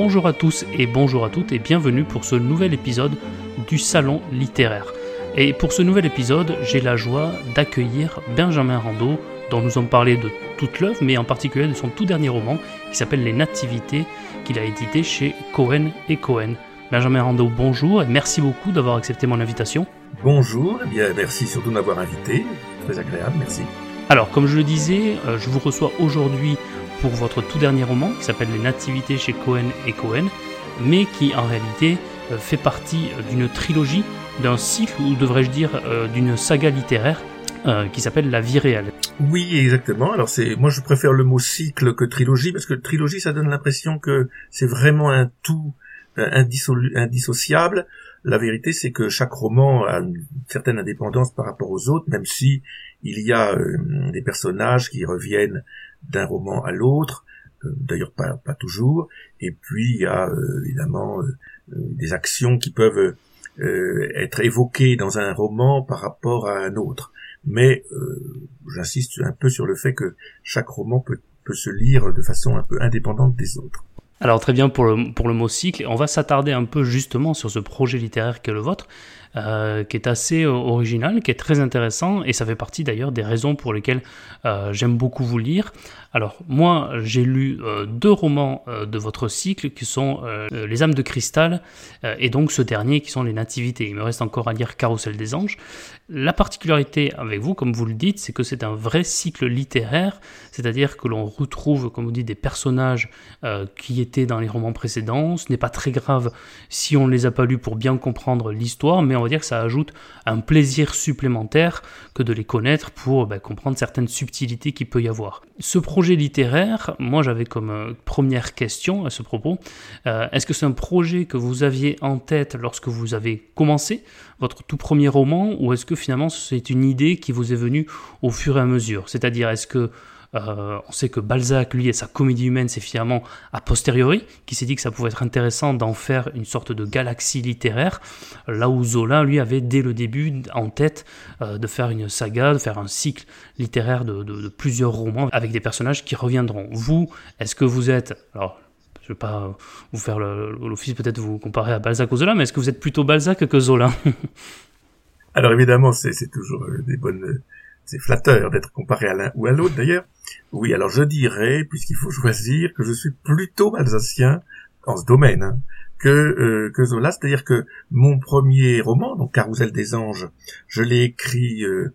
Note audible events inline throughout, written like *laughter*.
bonjour à tous et bonjour à toutes et bienvenue pour ce nouvel épisode du Salon littéraire. Et pour ce nouvel épisode, j'ai la joie d'accueillir Benjamin Rando, dont nous avons parlé de toute l'œuvre, mais en particulier de son tout dernier roman qui s'appelle Les Nativités, qu'il a édité chez Cohen et Cohen. Benjamin Rando, bonjour et merci beaucoup d'avoir accepté mon invitation. Bonjour, et eh bien merci surtout de m'avoir invité, très agréable, merci. Alors, comme je le disais, euh, je vous reçois aujourd'hui pour votre tout dernier roman qui s'appelle Les Nativités chez Cohen et Cohen, mais qui en réalité euh, fait partie d'une trilogie, d'un cycle, ou devrais-je dire euh, d'une saga littéraire qui s'appelle La vie réelle. Oui, exactement. Alors c'est, moi je préfère le mot cycle que trilogie parce que trilogie ça donne l'impression que c'est vraiment un tout indissociable. La vérité, c'est que chaque roman a une certaine indépendance par rapport aux autres, même si il y a euh, des personnages qui reviennent d'un roman à l'autre, euh, d'ailleurs pas, toujours, et puis il y a euh, évidemment des actions qui peuvent être évoquées dans un roman par rapport à un autre. Mais j'insiste un peu sur le fait que chaque roman peut, se lire de façon un peu indépendante des autres. Alors très bien pour le, pour mot cycle, on va s'attarder un peu justement sur ce projet littéraire qu'est le vôtre, euh, qui est assez euh, original, qui est très intéressant, et ça fait partie d'ailleurs des raisons pour lesquelles euh, j'aime beaucoup vous lire. Alors moi j'ai lu deux romans de votre cycle qui sont Les âmes de cristal et donc ce dernier qui sont Les nativités. Il me reste encore à lire Carrousel des anges. La particularité avec vous, comme vous le dites, c'est que c'est un vrai cycle littéraire, c'est-à-dire que l'on retrouve, comme vous dites, des personnages qui étaient dans les romans précédents. Ce n'est pas très grave si on ne les a pas lus pour bien comprendre l'histoire, mais on va dire que ça ajoute un plaisir supplémentaire que de les connaître pour ben, comprendre certaines subtilités qu'il peut y avoir. Projet littéraire, moi j'avais comme euh, première question à ce propos, euh, est-ce que c'est un projet que vous aviez en tête lorsque vous avez commencé votre tout premier roman, ou est-ce que finalement c'est une idée qui vous est venue au fur et à mesure? C'est-à-dire est-ce que euh, on sait que Balzac, lui, et sa comédie humaine, c'est finalement a posteriori, qui s'est dit que ça pouvait être intéressant d'en faire une sorte de galaxie littéraire, là où Zola, lui, avait dès le début en tête euh, de faire une saga, de faire un cycle littéraire de, plusieurs romans avec des personnages qui reviendront. Vous, est-ce que vous êtes... Alors, je ne vais pas vous faire l'office peut-être vous comparer à Balzac ou Zola, mais est-ce que vous êtes plutôt Balzac que Zola? Alors évidemment, c'est toujours euh, des bonnes c'est flatteur d'être comparé à l'un ou à l'autre d'ailleurs. Oui, alors je dirais, puisqu'il faut choisir, que je suis plutôt alsacien dans ce domaine hein, que, euh, que Zola. C'est-à-dire que mon premier roman, donc Carousel des anges, je l'ai écrit, euh,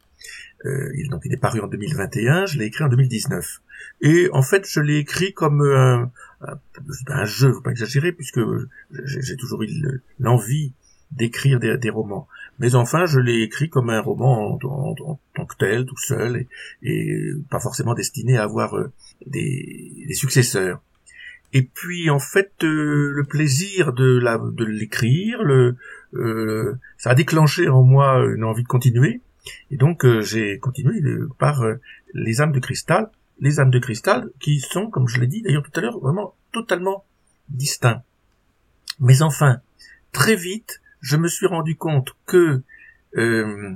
euh, il, donc il est paru en 2021, je l'ai écrit en 2019. Et en fait, je l'ai écrit comme un, un, un jeu, faut pas exagérer, puisque j'ai toujours eu l'envie d'écrire des, romans. Mais enfin, je l'ai écrit comme un roman en, tant que tel, tout seul, et, pas forcément destiné à avoir euh, des, successeurs. Et puis, en fait, euh, le plaisir de, l'écrire, euh, ça a déclenché en moi une envie de continuer. Et donc, j'ai continué par les âmes de cristal, les âmes de cristal qui sont, comme je l'ai dit d'ailleurs tout à l'heure, vraiment totalement distincts. Mais enfin, très vite, je me suis rendu compte que euh,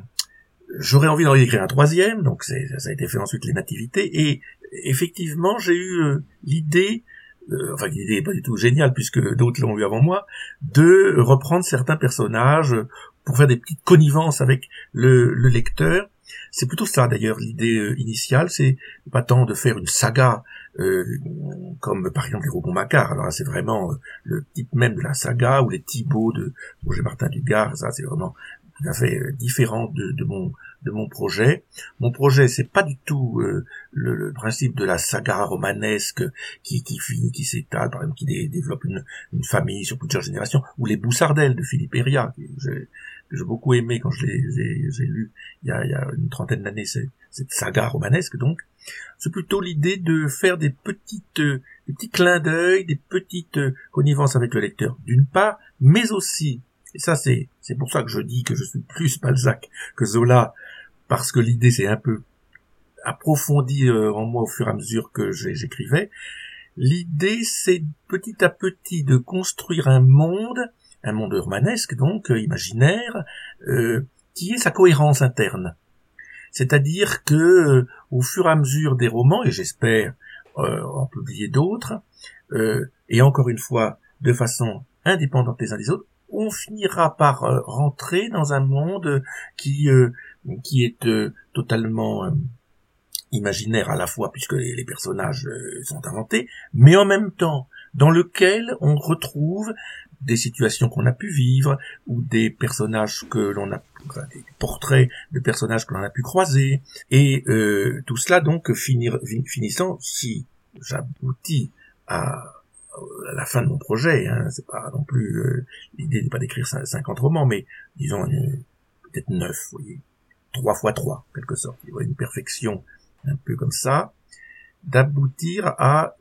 j'aurais envie d'en écrire un troisième, donc ça a été fait ensuite les nativités, et effectivement j'ai eu euh, l'idée, euh, enfin l'idée n'est pas du tout géniale puisque d'autres l'ont eu avant moi, de reprendre certains personnages pour faire des petites connivences avec le, le lecteur. C'est plutôt ça d'ailleurs l'idée initiale, c'est pas tant de faire une saga euh, comme par exemple les Robons Macquart. Alors c'est vraiment euh, le type même de la saga ou les Thibauts de Roger Martin Dugard. Ça c'est vraiment tout à fait euh, différent de, de, mon de mon projet. Mon projet c'est pas du tout le, principe de la saga romanesque qui, qui finit, qui s'étale, par exemple, qui développe une, une, famille sur plusieurs générations, ou les Boussardelles de Philippe Héria, j'ai beaucoup aimé quand je les ai lus il y a, il y a une trentaine d'années, cette saga romanesque donc. C'est plutôt l'idée de faire des petites, euh, des petits clins d'œil, des petites euh, connivences avec le lecteur, d'une part, mais aussi, et ça c'est, c'est pour ça que je dis que je suis plus Balzac que Zola, parce que l'idée s'est un peu approfondie euh, en moi au fur et à mesure que j'écrivais. L'idée c'est petit à petit de construire un monde, un monde romanesque donc, imaginaire, qui ait sa cohérence interne. C'est-à-dire que euh, au fur et à mesure des romans, et j'espère euh, en publier d'autres, euh, et encore une fois de façon indépendante les uns des autres, on finira par euh, rentrer dans un monde qui euh, qui est euh, totalement imaginaire à la fois puisque les, personnages sont inventés, mais en même temps dans lequel on retrouve des situations qu'on a pu vivre ou des personnages que l'on a des portraits de personnages que l'on a pu croiser. Et tout cela donc finir, finissant si j'aboutis à la fin de mon projet, hein, c'est pas non plus euh, l'idée n'est pas d'écrire 50 romans, mais disons peut-être neuf, voyez, trois fois trois, quelque sorte, une perfection un peu comme ça, d'aboutir à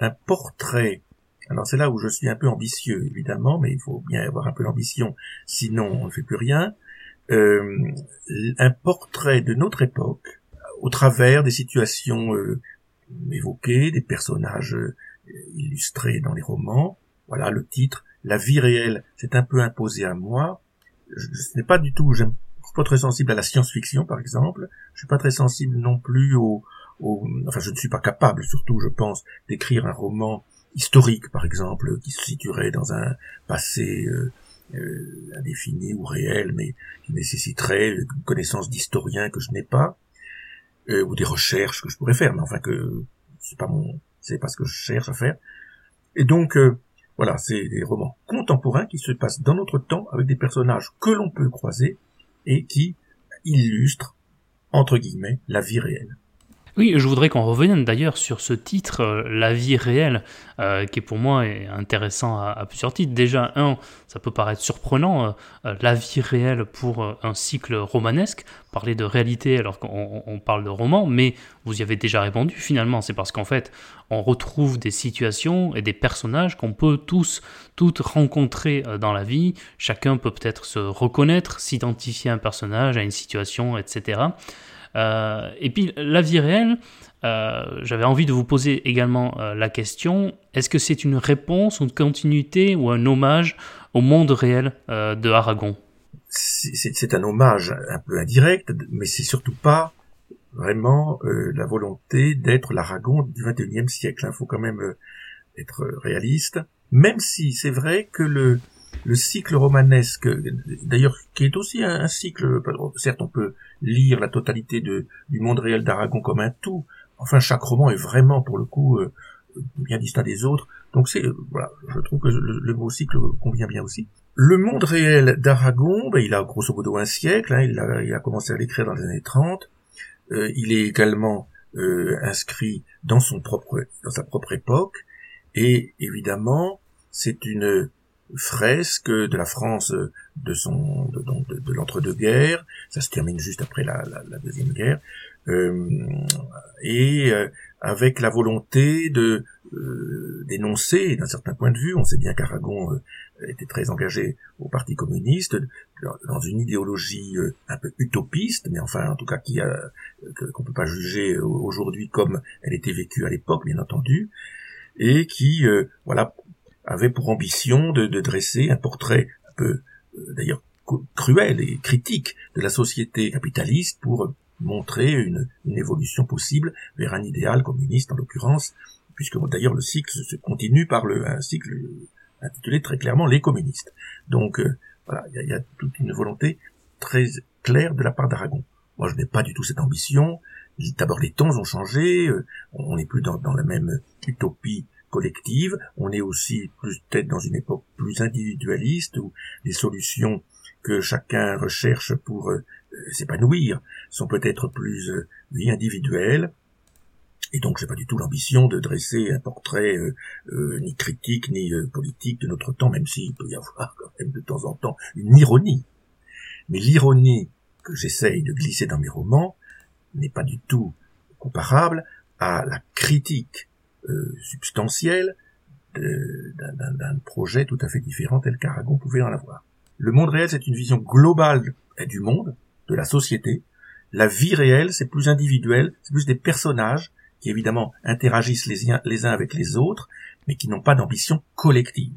un portrait. Alors c'est là où je suis un peu ambitieux, évidemment, mais il faut bien avoir un peu l'ambition, sinon on ne fait plus rien. Euh, un portrait de notre époque, au travers des situations euh, évoquées, des personnages illustré dans les romans. Voilà le titre. La vie réelle s'est un peu imposée à moi. Je, ce n'est pas du tout, j'aime pas très sensible à la science-fiction, par exemple. Je suis pas très sensible non plus au, au, enfin, je ne suis pas capable, surtout, je pense, d'écrire un roman historique, par exemple, qui se situerait dans un passé euh, euh, indéfini ou réel, mais qui nécessiterait une connaissance d'historien que je n'ai pas, euh, ou des recherches que je pourrais faire, mais enfin que c'est pas mon, c'est pas ce que je cherche à faire. Et donc, voilà, c'est des romans contemporains qui se passent dans notre temps avec des personnages que l'on peut croiser et qui illustrent, entre guillemets, la vie réelle. Oui, je voudrais qu'on revienne d'ailleurs sur ce titre, euh, La vie réelle, euh, qui pour moi est intéressant à, plusieurs titres. Déjà, un, ça peut paraître surprenant, euh, la vie réelle pour un cycle romanesque, parler de réalité alors qu'on parle de roman, mais vous y avez déjà répondu finalement, c'est parce qu'en fait, on retrouve des situations et des personnages qu'on peut tous, toutes rencontrer dans la vie. Chacun peut peut-être se reconnaître, s'identifier à un personnage, à une situation, etc. Euh, et puis la vie réelle, euh, j'avais envie de vous poser également euh, la question, est-ce que c'est une réponse, une continuité ou un hommage au monde réel de Aragon? C'est un hommage un peu indirect, mais c'est surtout pas vraiment la volonté d'être l'Aragon du XXIe siècle. Il faut quand même être réaliste, même si c'est vrai que le, le cycle romanesque, d'ailleurs qui est aussi un, cycle, certes on peut lire la totalité de, du monde réel d'Aragon comme un tout, enfin chaque roman est vraiment pour le coup euh, bien distinct des autres, donc c'est voilà, je trouve que le, mot cycle convient bien aussi. Le monde réel d'Aragon, ben, il a grosso modo un siècle, hein, il, a, il, a, commencé à l'écrire dans les années 30, euh, il est également euh, inscrit dans son propre dans sa propre époque, et évidemment c'est une fresque de la France de son de, de, de l'entre-deux-guerres. Ça se termine juste après la, la, la deuxième guerre, euh, et euh, avec la volonté de euh, dénoncer d'un certain point de vue. On sait bien qu'Aragon euh, était très engagé au Parti communiste dans une idéologie un peu utopiste, mais enfin en tout cas qui qu'on peut pas juger aujourd'hui comme elle était vécue à l'époque, bien entendu, et qui voilà avait pour ambition de, dresser un portrait un peu, euh, d'ailleurs, cruel et critique de la société capitaliste pour montrer une, évolution possible vers un idéal communiste en l'occurrence, puisque d'ailleurs le cycle se continue par le, un cycle intitulé très clairement les communistes. Donc euh, voilà, il y a, toute une volonté très claire de la part d'Aragon. Moi, je n'ai pas du tout cette ambition. D'abord, les temps ont changé. Euh, on n'est plus dans, dans la même utopie collective. On est aussi plus peut-être dans une époque plus individualiste où les solutions que chacun recherche pour euh, s'épanouir sont peut-être plus euh, individuelles. Et donc j'ai pas du tout l'ambition de dresser un portrait euh, ni critique ni politique de notre temps, même s'il peut y avoir *laughs* quand même de temps en temps une ironie. Mais l'ironie que j'essaye de glisser dans mes romans n'est pas du tout comparable à la critique euh, substantiel d'un projet tout à fait différent tel qu'Aragon pouvait en avoir. Le monde réel, c'est une vision globale du monde, de la société. La vie réelle, c'est plus individuel, c'est plus des personnages qui évidemment interagissent les uns, les uns avec les autres, mais qui n'ont pas d'ambition collective.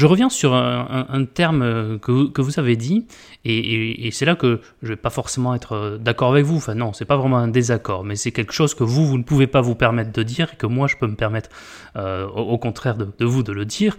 Je reviens sur un, terme que, vous avez dit, et, c'est là que je vais pas forcément être d'accord avec vous. Enfin non, c'est pas vraiment un désaccord, mais c'est quelque chose que vous, vous ne pouvez pas vous permettre de dire, et que moi, je peux me permettre, au, contraire de, vous, de le dire.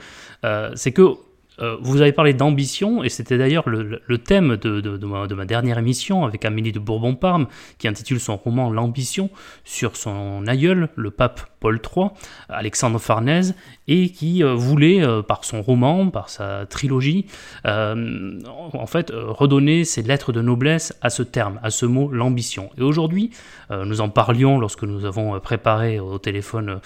c'est que euh, vous avez parlé d'ambition, et c'était d'ailleurs le, thème de, ma, dernière émission avec Amélie de Bourbon-Parme, qui intitule son roman L'ambition, sur son aïeul, le pape Paul III, Alexandre Farnèse, et qui euh, voulait, euh, par son roman, par sa trilogie, en fait, redonner ses lettres de noblesse à ce terme, à ce mot, l'ambition. Et aujourd'hui, nous en parlions lorsque nous avons préparé au téléphone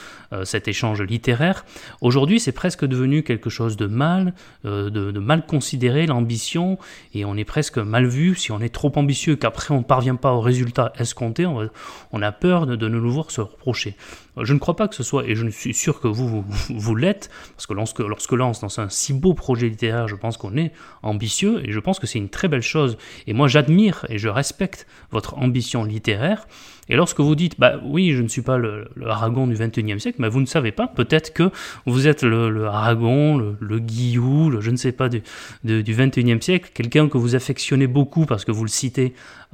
cet échange littéraire, aujourd'hui c'est presque devenu quelque chose de mal, euh, de, mal considérer l'ambition et on est presque mal vu si on est trop ambitieux qu'après on ne parvient pas au résultat escompté, on, on a peur de, de nous voir se reprocher. Je ne crois pas que ce soit, et je suis sûr que vous, vous, l'êtes, parce que lorsque, lorsque là on se lance un si beau projet littéraire, je pense qu'on est ambitieux, et je pense que c'est une très belle chose. Et moi j'admire et je respecte votre ambition littéraire. Et lorsque vous dites, bah oui, je ne suis pas le, Aragon du 21e siècle, mais vous ne savez pas, peut-être que vous êtes le, Aragon, le, le, Guillou, le je ne sais pas du, du 21e siècle, quelqu'un que vous affectionnez beaucoup parce que vous le citez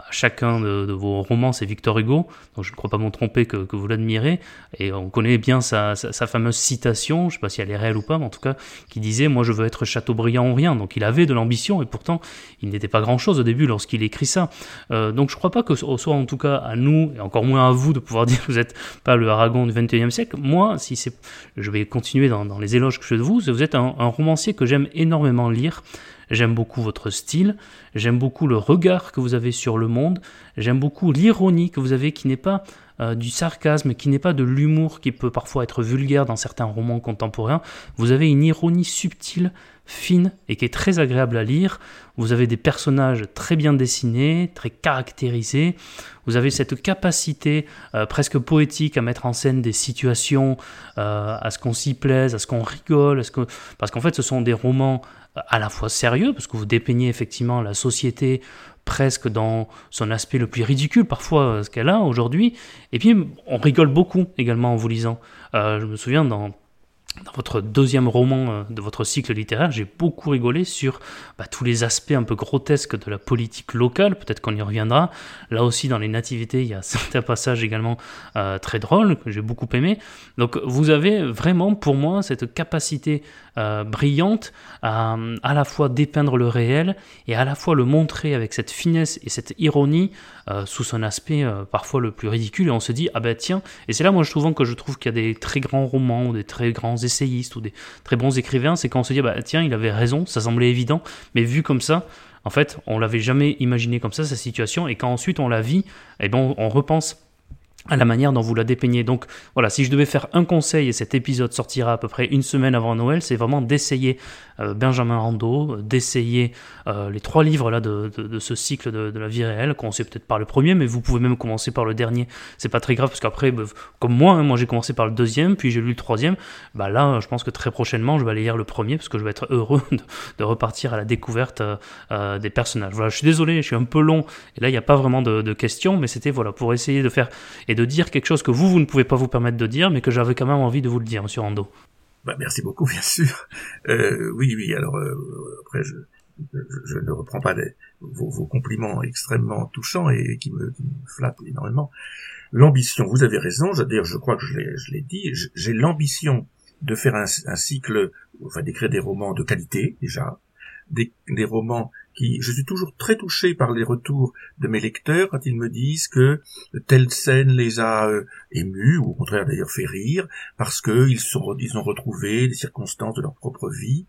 chacun de, vos romans, c'est Victor Hugo, donc je ne crois pas m'en tromper que, vous l'admirez, et on connaît bien sa, fameuse citation, je ne sais pas si elle est réelle ou pas, mais en tout cas, qui disait « moi je veux être Chateaubriand ou rien », donc il avait de l'ambition, et pourtant il n'était pas grand-chose au début lorsqu'il écrit ça. Euh, donc je ne crois pas que ce soit en tout cas à nous, encore moins à vous, de pouvoir *laughs* dire que vous n'êtes pas le Aragon du 21e siècle. Moi, si c'est, je vais continuer dans, les éloges que je fais de vous, vous êtes un romancier que j'aime énormément lire, J'aime beaucoup votre style, j'aime beaucoup le regard que vous avez sur le monde, j'aime beaucoup l'ironie que vous avez qui n'est pas euh, du sarcasme, qui n'est pas de l'humour qui peut parfois être vulgaire dans certains romans contemporains. Vous avez une ironie subtile, fine et qui est très agréable à lire. Vous avez des personnages très bien dessinés, très caractérisés. Vous avez cette capacité euh, presque poétique à mettre en scène des situations, euh, à ce qu'on s'y plaise, à ce qu'on rigole, parce qu'en fait ce sont des romans à la fois sérieux, parce que vous dépeignez effectivement la société presque dans son aspect le plus ridicule parfois euh, ce qu'elle a aujourd'hui, et puis on rigole beaucoup également en vous lisant. Euh, je me souviens dans dans votre deuxième roman euh, de votre cycle littéraire, j'ai beaucoup rigolé sur bah, tous les aspects un peu grotesques de la politique locale, peut-être qu'on y reviendra. Là aussi, dans les nativités, il y a *laughs* certains passages également euh, très drôles que j'ai beaucoup aimé. Donc vous avez vraiment pour moi cette capacité euh, brillante à à la fois dépeindre le réel et à la fois le montrer avec cette finesse et cette ironie sous son aspect parfois le plus ridicule. Et on se dit, ah ben tiens, et c'est là moi souvent que je trouve qu'il y a des très grands romans des très grands essayistes ou des très bons écrivains, c'est quand on se dit, bah, tiens, il avait raison, ça semblait évident, mais vu comme ça, en fait, on l'avait jamais imaginé comme ça, sa situation, et quand ensuite on la vit, eh ben, on repense à la manière dont vous la dépeignez. Donc voilà, si je devais faire un conseil, et cet épisode sortira à peu près une semaine avant Noël, c'est vraiment d'essayer euh, Benjamin Rando, d'essayer euh, les trois livres là de, ce cycle de, la vie réelle, commencer peut-être par le premier, mais vous pouvez même commencer par le dernier, c'est pas très grave, parce qu'après, bah, comme moi, hein, moi j'ai commencé par le deuxième, puis j'ai lu le troisième, bah là je pense que très prochainement je vais aller lire le premier, parce que je vais être heureux *laughs* de, repartir à la découverte euh, des personnages. Voilà, je suis désolé, je suis un peu long, et là il n'y a pas vraiment de, questions, mais c'était voilà, pour essayer de faire et de dire quelque chose que vous, vous ne pouvez pas vous permettre de dire, mais que j'avais quand même envie de vous le dire, monsieur Rando. Bah, merci beaucoup, bien sûr. Euh, oui, oui, alors euh, après, je, ne reprends pas vos, compliments extrêmement touchants et qui me, flattent énormément. L'ambition, vous avez raison, dire, je crois que je l'ai dit, j'ai l'ambition de faire un, un, cycle, enfin d'écrire des romans de qualité déjà, des, des romans je suis toujours très touché par les retours de mes lecteurs quand ils me disent que telle scène les a euh, émus, ou au contraire d'ailleurs fait rire, parce que ils, ont retrouvé des circonstances de leur propre vie.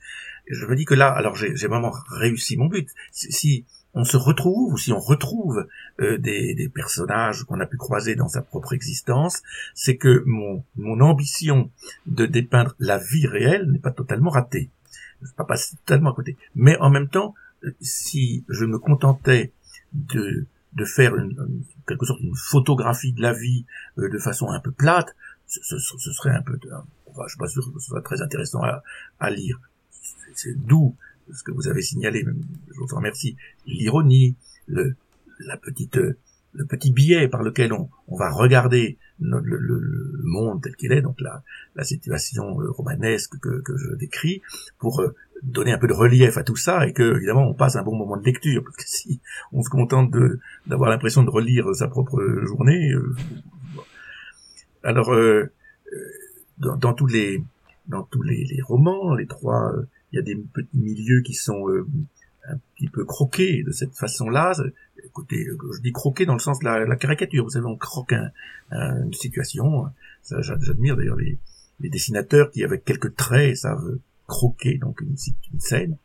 Je me dis que là, alors j'ai vraiment réussi mon but. Si on se retrouve, ou si on retrouve euh, des, personnages qu'on a pu croiser dans sa propre existence, c'est que mon, ambition de dépeindre la vie réelle n'est pas totalement ratée. Pas totalement à côté. Mais en même temps, si je me contentais de, de faire une, quelque sorte une photographie de la vie euh, de façon un peu plate, ce, ce, serait un peu, enfin, je suis pas sûr que ce soit très intéressant à, à lire. C'est d'où ce que vous avez signalé, je vous remercie, l'ironie, le, la petite, le petit biais par lequel on, on va regarder le, le, monde tel qu'il est, donc la, la situation euh, romanesque que, que je décris, pour euh, donner un peu de relief à tout ça et que évidemment on passe un bon moment de lecture parce que si on se contente de d'avoir l'impression de relire sa propre journée euh, alors euh, dans, dans, tous les dans tous les, les romans les trois il y a des petits milieux qui sont un petit peu croqués de cette façon-là. Écoutez, je dis croquer dans le sens de la, la caricature. Vous savez, on croque un, une situation. J'admire d'ailleurs les, les dessinateurs qui, avec quelques traits, savent croquer donc une, scène.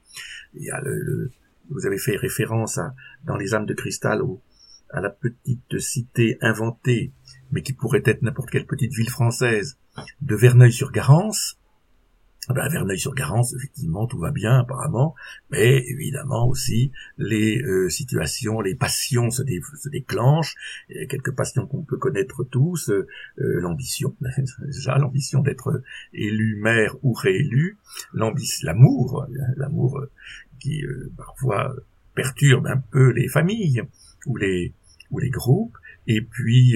Il y a le, vous avez fait référence à, dans les âmes de cristal à la petite cité inventée, mais qui pourrait être n'importe quelle petite ville française, de Verneuil-sur-Garance. Ben, Verneuil-sur-Garance, effectivement, tout va bien apparemment, mais évidemment aussi les euh, situations, les passions se, déclenchent, quelques passions qu'on peut connaître tous, euh, l'ambition, *laughs* déjà l'ambition d'être élu maire ou réélu, l'amour, l'amour qui euh, parfois perturbe un peu les familles ou les ou les groupes, et puis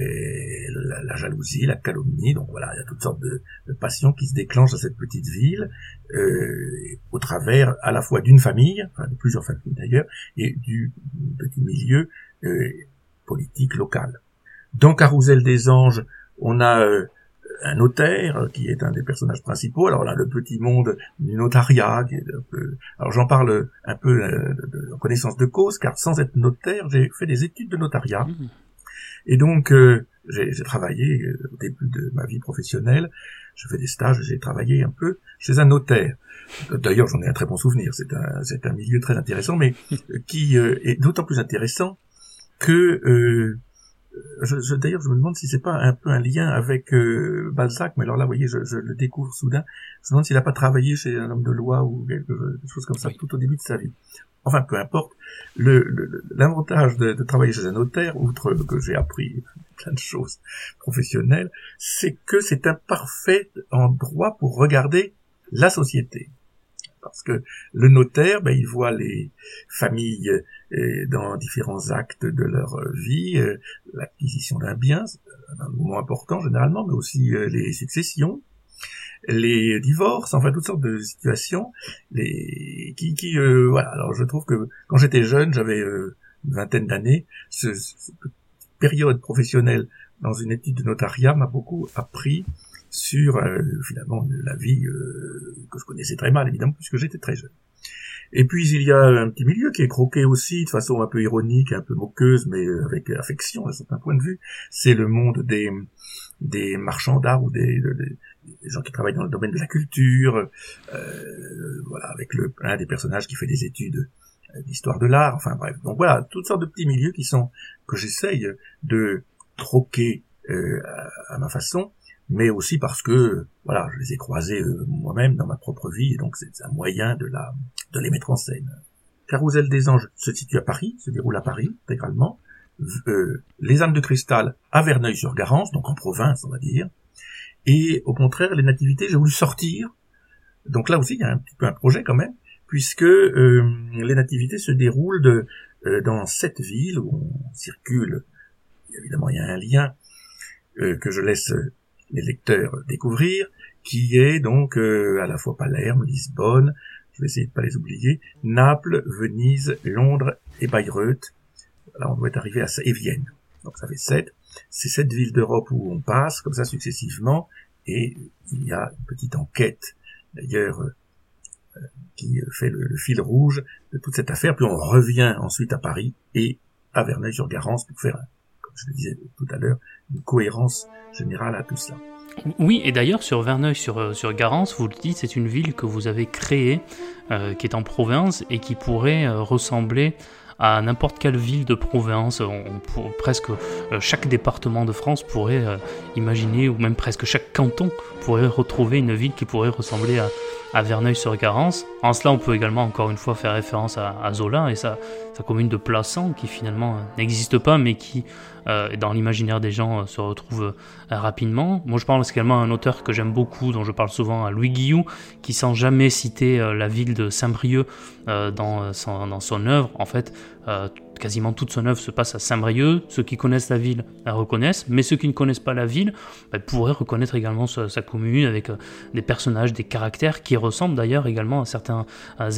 euh, la, jalousie, la calomnie, donc voilà, il y a toutes sortes de, passions qui se déclenchent dans cette petite ville, euh, au travers à la fois d'une famille, enfin de plusieurs familles d'ailleurs, et du petit milieu euh, politique local. Dans Carousel des Anges, on a euh, un notaire qui est un des personnages principaux. Alors là, le petit monde du notariat. Qui est un peu... Alors j'en parle un peu de, connaissance de cause, car sans être notaire, j'ai fait des études de notariat. Mmh. Et donc, euh, j'ai travaillé euh, au début de ma vie professionnelle, je fais des stages, j'ai travaillé un peu chez un notaire. D'ailleurs, j'en ai un très bon souvenir. C'est un, c'est un milieu très intéressant, mais *laughs* qui euh, est d'autant plus intéressant que je, je, d'ailleurs, je me demande si c'est pas un peu un lien avec Balzac, mais alors là, vous voyez, je, je, le découvre soudain. Je me demande s'il n'a pas travaillé chez un homme de loi ou quelque chose comme ça tout au début de sa vie. Enfin, peu importe. L'avantage de, de, travailler chez un notaire, outre que j'ai appris *laughs* plein de choses professionnelles, c'est que c'est un parfait endroit pour regarder la société. Parce que le notaire, ben, il voit les familles euh, dans différents actes de leur vie, euh, l'acquisition d'un bien, un moment important généralement, mais aussi euh, les successions, les divorces, enfin toutes sortes de situations, les qui, qui euh, voilà. Alors je trouve que quand j'étais jeune, j'avais euh, une vingtaine d'années, ce, cette période professionnelle dans une étude de notariat m'a beaucoup appris sur euh, finalement la vie que je connaissais très mal évidemment puisque j'étais très jeune. Et puis il y a un petit milieu qui est croqué aussi de façon un peu ironique, un peu moqueuse, mais avec affection à certain point de vue. C'est le monde des des marchands d'art ou des, des gens qui travaillent dans le domaine de la culture, euh, voilà, avec le, un des personnages qui fait des études euh, d'histoire de l'art, enfin bref. Donc voilà, toutes sortes de petits milieux qui sont que j'essaye de troquer euh, à, ma façon, mais aussi parce que voilà, je les ai croisés euh, moi-même dans ma propre vie, et donc c'est un moyen de la de les mettre en scène. Carousel des Anges se situe à Paris, se déroule à Paris intégralement. Euh, les âmes de cristal à Verneuil-sur-Garance, donc en province, on va dire. Et au contraire, les nativités, j'ai voulu sortir. Donc là aussi, il y a un petit peu un projet quand même, puisque euh, les nativités se déroulent de, dans sept villes où on circule. Évidemment, il y a un lien que je laisse les lecteurs découvrir, qui est donc à la fois Palerme, Lisbonne, je vais essayer de pas les oublier, Naples, Venise, Londres et Bayreuth. Là, on doit être arrivé à et Vienne. Donc ça fait sept c'est cette ville d'Europe où on passe comme ça successivement, et il y a une petite enquête d'ailleurs euh, qui fait le, fil rouge de toute cette affaire, puis on revient ensuite à Paris et à Verneuil-sur-Garance pour faire, comme je le disais tout à l'heure, une cohérence générale à tout cela. Oui, et d'ailleurs sur Verneuil-sur-Garance, euh, vous le dites, c'est une ville que vous avez créée, euh, qui est en province et qui pourrait ressembler à n'importe quelle ville de province, presque euh, chaque département de France pourrait euh, imaginer, ou même presque chaque canton pourrait retrouver une ville qui pourrait ressembler à, à Verneuil-sur-Garance. En cela, on peut également encore une fois faire référence à, Zola et sa, commune de Plassans, qui finalement euh, n'existe pas, mais qui, euh, dans l'imaginaire des gens, euh, se retrouve rapidement. Moi, je parle également à un auteur que j'aime beaucoup, dont je parle souvent, à Louis Guillou, qui sans jamais citer la ville de Saint-Brieuc dans, dans son œuvre, en fait, quasiment toute son œuvre se passe à Saint-Brieuc. Ceux qui connaissent la ville la reconnaissent, mais ceux qui ne connaissent pas la ville bah, pourraient reconnaître également sa, commune avec euh, des personnages, des caractères qui ressemblent d'ailleurs également à certains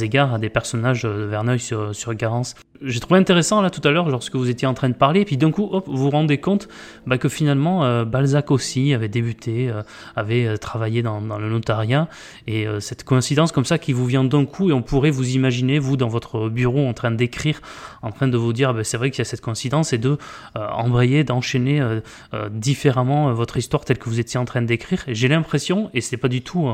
égards à des personnages de Verneuil sur, sur Garance j'ai trouvé intéressant là tout à l'heure lorsque vous étiez en train de parler, puis d'un coup, hop, vous vous rendez compte bah, que finalement euh, Balzac aussi avait débuté, euh, avait euh, travaillé dans, dans, le notariat, et cette coïncidence comme ça qui vous vient d'un coup, et on pourrait vous imaginer, vous, dans votre bureau, en train d'écrire, en train de vous dire, bah, c'est vrai qu'il y a cette coïncidence, et de embrayer, d'enchaîner différemment votre histoire telle que vous étiez en train d'écrire. J'ai l'impression, et c'est pas du tout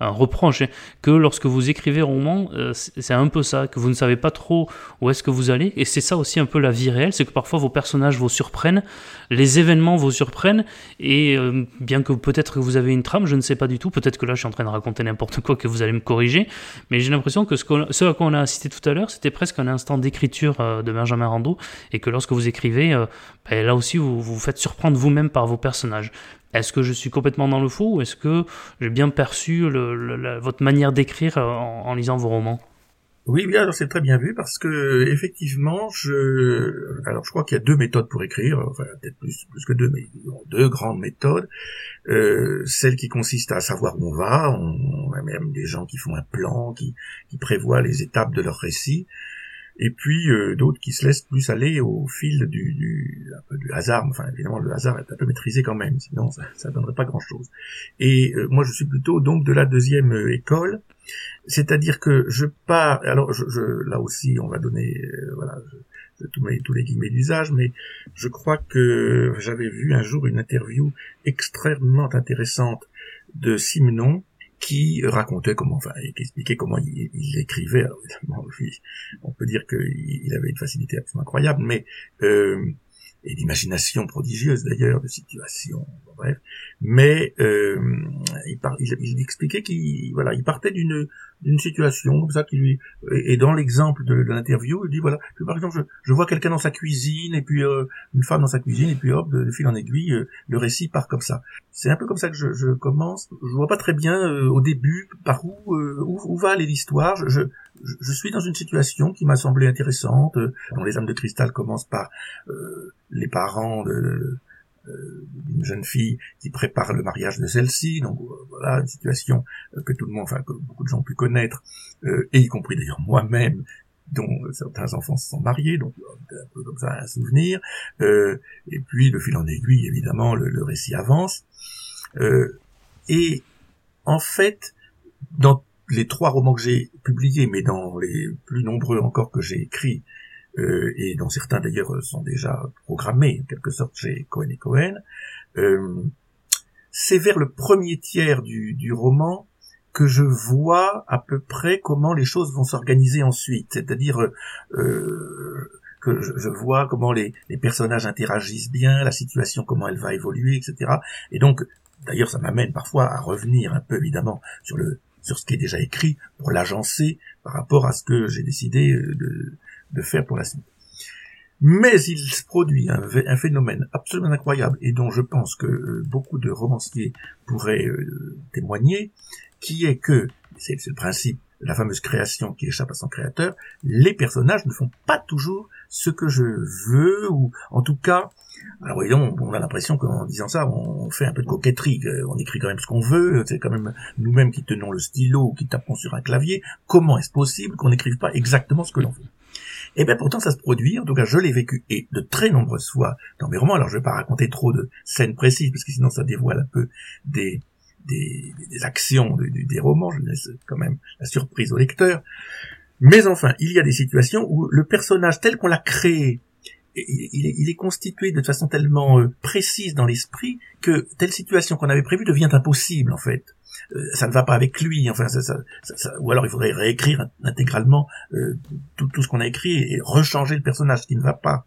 un reproche, hein, que lorsque vous écrivez un roman, c'est un peu ça, que vous ne savez pas trop où est-ce que vous allez, et c'est ça aussi un peu la vie réelle, c'est que parfois vos personnages vous surprennent, les événements vous surprennent, et euh, bien que peut-être que vous avez une trame, je ne sais pas du tout, peut-être que là je suis en train de raconter n'importe quoi, que vous allez me corriger, mais j'ai l'impression que ce, ce, à quoi on a assisté tout à l'heure, c'était presque un instant d'écriture euh, de Benjamin Rando, et que lorsque vous écrivez, euh, ben, là aussi vous vous faites surprendre vous-même par vos personnages. Est-ce que je suis complètement dans le faux ou est-ce que j'ai bien perçu votre manière d'écrire en lisant vos romans? Oui, bien, c'est très bien vu parce que effectivement, je, alors je crois qu'il y a deux méthodes pour écrire, enfin peut-être plus, plus que deux, mais deux grandes méthodes. Euh, celle qui consiste à savoir où on va, on, a même des gens qui font un plan, qui, qui prévoient les étapes de leur récit, et puis euh, d'autres qui se laissent plus aller au fil du, du, un du hasard. Enfin, évidemment, le hasard est un peu maîtrisé quand même, sinon ça, ça donnerait pas grand-chose. Et euh, moi, je suis plutôt donc de la deuxième euh, école, c'est-à-dire que je pars. Alors, là aussi, on va donner, voilà, je, je mets tous les guillemets d'usage, mais je crois que j'avais vu un jour une interview extrêmement intéressante de Simenon qui racontait comment, enfin, qui expliquait comment il, écrivait. Alors, évidemment, on peut dire qu'il avait une facilité absolument incroyable, mais euh, et d'imagination prodigieuse d'ailleurs, de situations, bref. Mais euh, il, il, expliquait qu'il voilà, il partait d'une d'une situation comme ça qui lui et dans l'exemple de, l'interview, il dit voilà, par exemple, je, vois quelqu'un dans sa cuisine et puis euh, une femme dans sa cuisine et puis hop, de, fil en aiguille, euh, le récit part comme ça. C'est un peu comme ça que je, je commence. Je vois pas très bien euh, au début par où, où, où va aller l'histoire. Je, je, suis dans une situation qui m'a semblé intéressante, dont les âmes de cristal commencent par les parents de d'une jeune fille qui prépare le mariage de celle-ci, donc euh, voilà une situation euh, que tout le monde, enfin que beaucoup de gens ont pu connaître, euh, et y compris d'ailleurs moi-même, dont certains enfants se sont mariés, donc un peu comme ça un souvenir. et puis de fil en aiguille, évidemment, le, le récit avance. et en fait, dans les trois romans que j'ai publiés, mais dans les plus nombreux encore que j'ai écrits, euh, et dont certains d'ailleurs sont déjà programmés en quelque sorte chez Cohen et Cohen, euh, c'est vers le premier tiers du, du roman que je vois à peu près comment les choses vont s'organiser ensuite, c'est-à-dire euh, que je, vois comment les, les, personnages interagissent bien, la situation comment elle va évoluer, etc. Et donc, d'ailleurs, ça m'amène parfois à revenir un peu évidemment sur le sur ce qui est déjà écrit pour l'agencer par rapport à ce que j'ai décidé de, de faire pour la suite. Mais il se produit un, phénomène absolument incroyable et dont je pense que euh, beaucoup de romanciers pourraient euh, témoigner, qui est que, c'est le principe la fameuse création qui échappe à son créateur, les personnages ne font pas toujours ce que je veux, ou en tout cas, alors voyons, on a l'impression qu'en disant ça, on fait un peu de coquetterie, on écrit quand même ce qu'on veut, c'est quand même nous-mêmes qui tenons le stylo ou qui tapons sur un clavier, comment est-ce possible qu'on n'écrive pas exactement ce que l'on veut? Et eh bien pourtant ça se produit, en tout cas je l'ai vécu et de très nombreuses fois dans mes romans. Alors je vais pas raconter trop de scènes précises parce que sinon ça dévoile un peu des des, des actions des romans. Je laisse quand même la surprise au lecteur. Mais enfin, il y a des situations où le personnage tel qu'on l'a créé, il est, il est, constitué de façon tellement euh, précise dans l'esprit que telle situation qu'on avait prévue devient impossible en fait. Euh, ça ne va pas avec lui. Enfin, ça, ça, ça, ou alors il faudrait réécrire intégralement euh, tout, tout, ce qu'on a écrit et rechanger le personnage, qui ne va pas.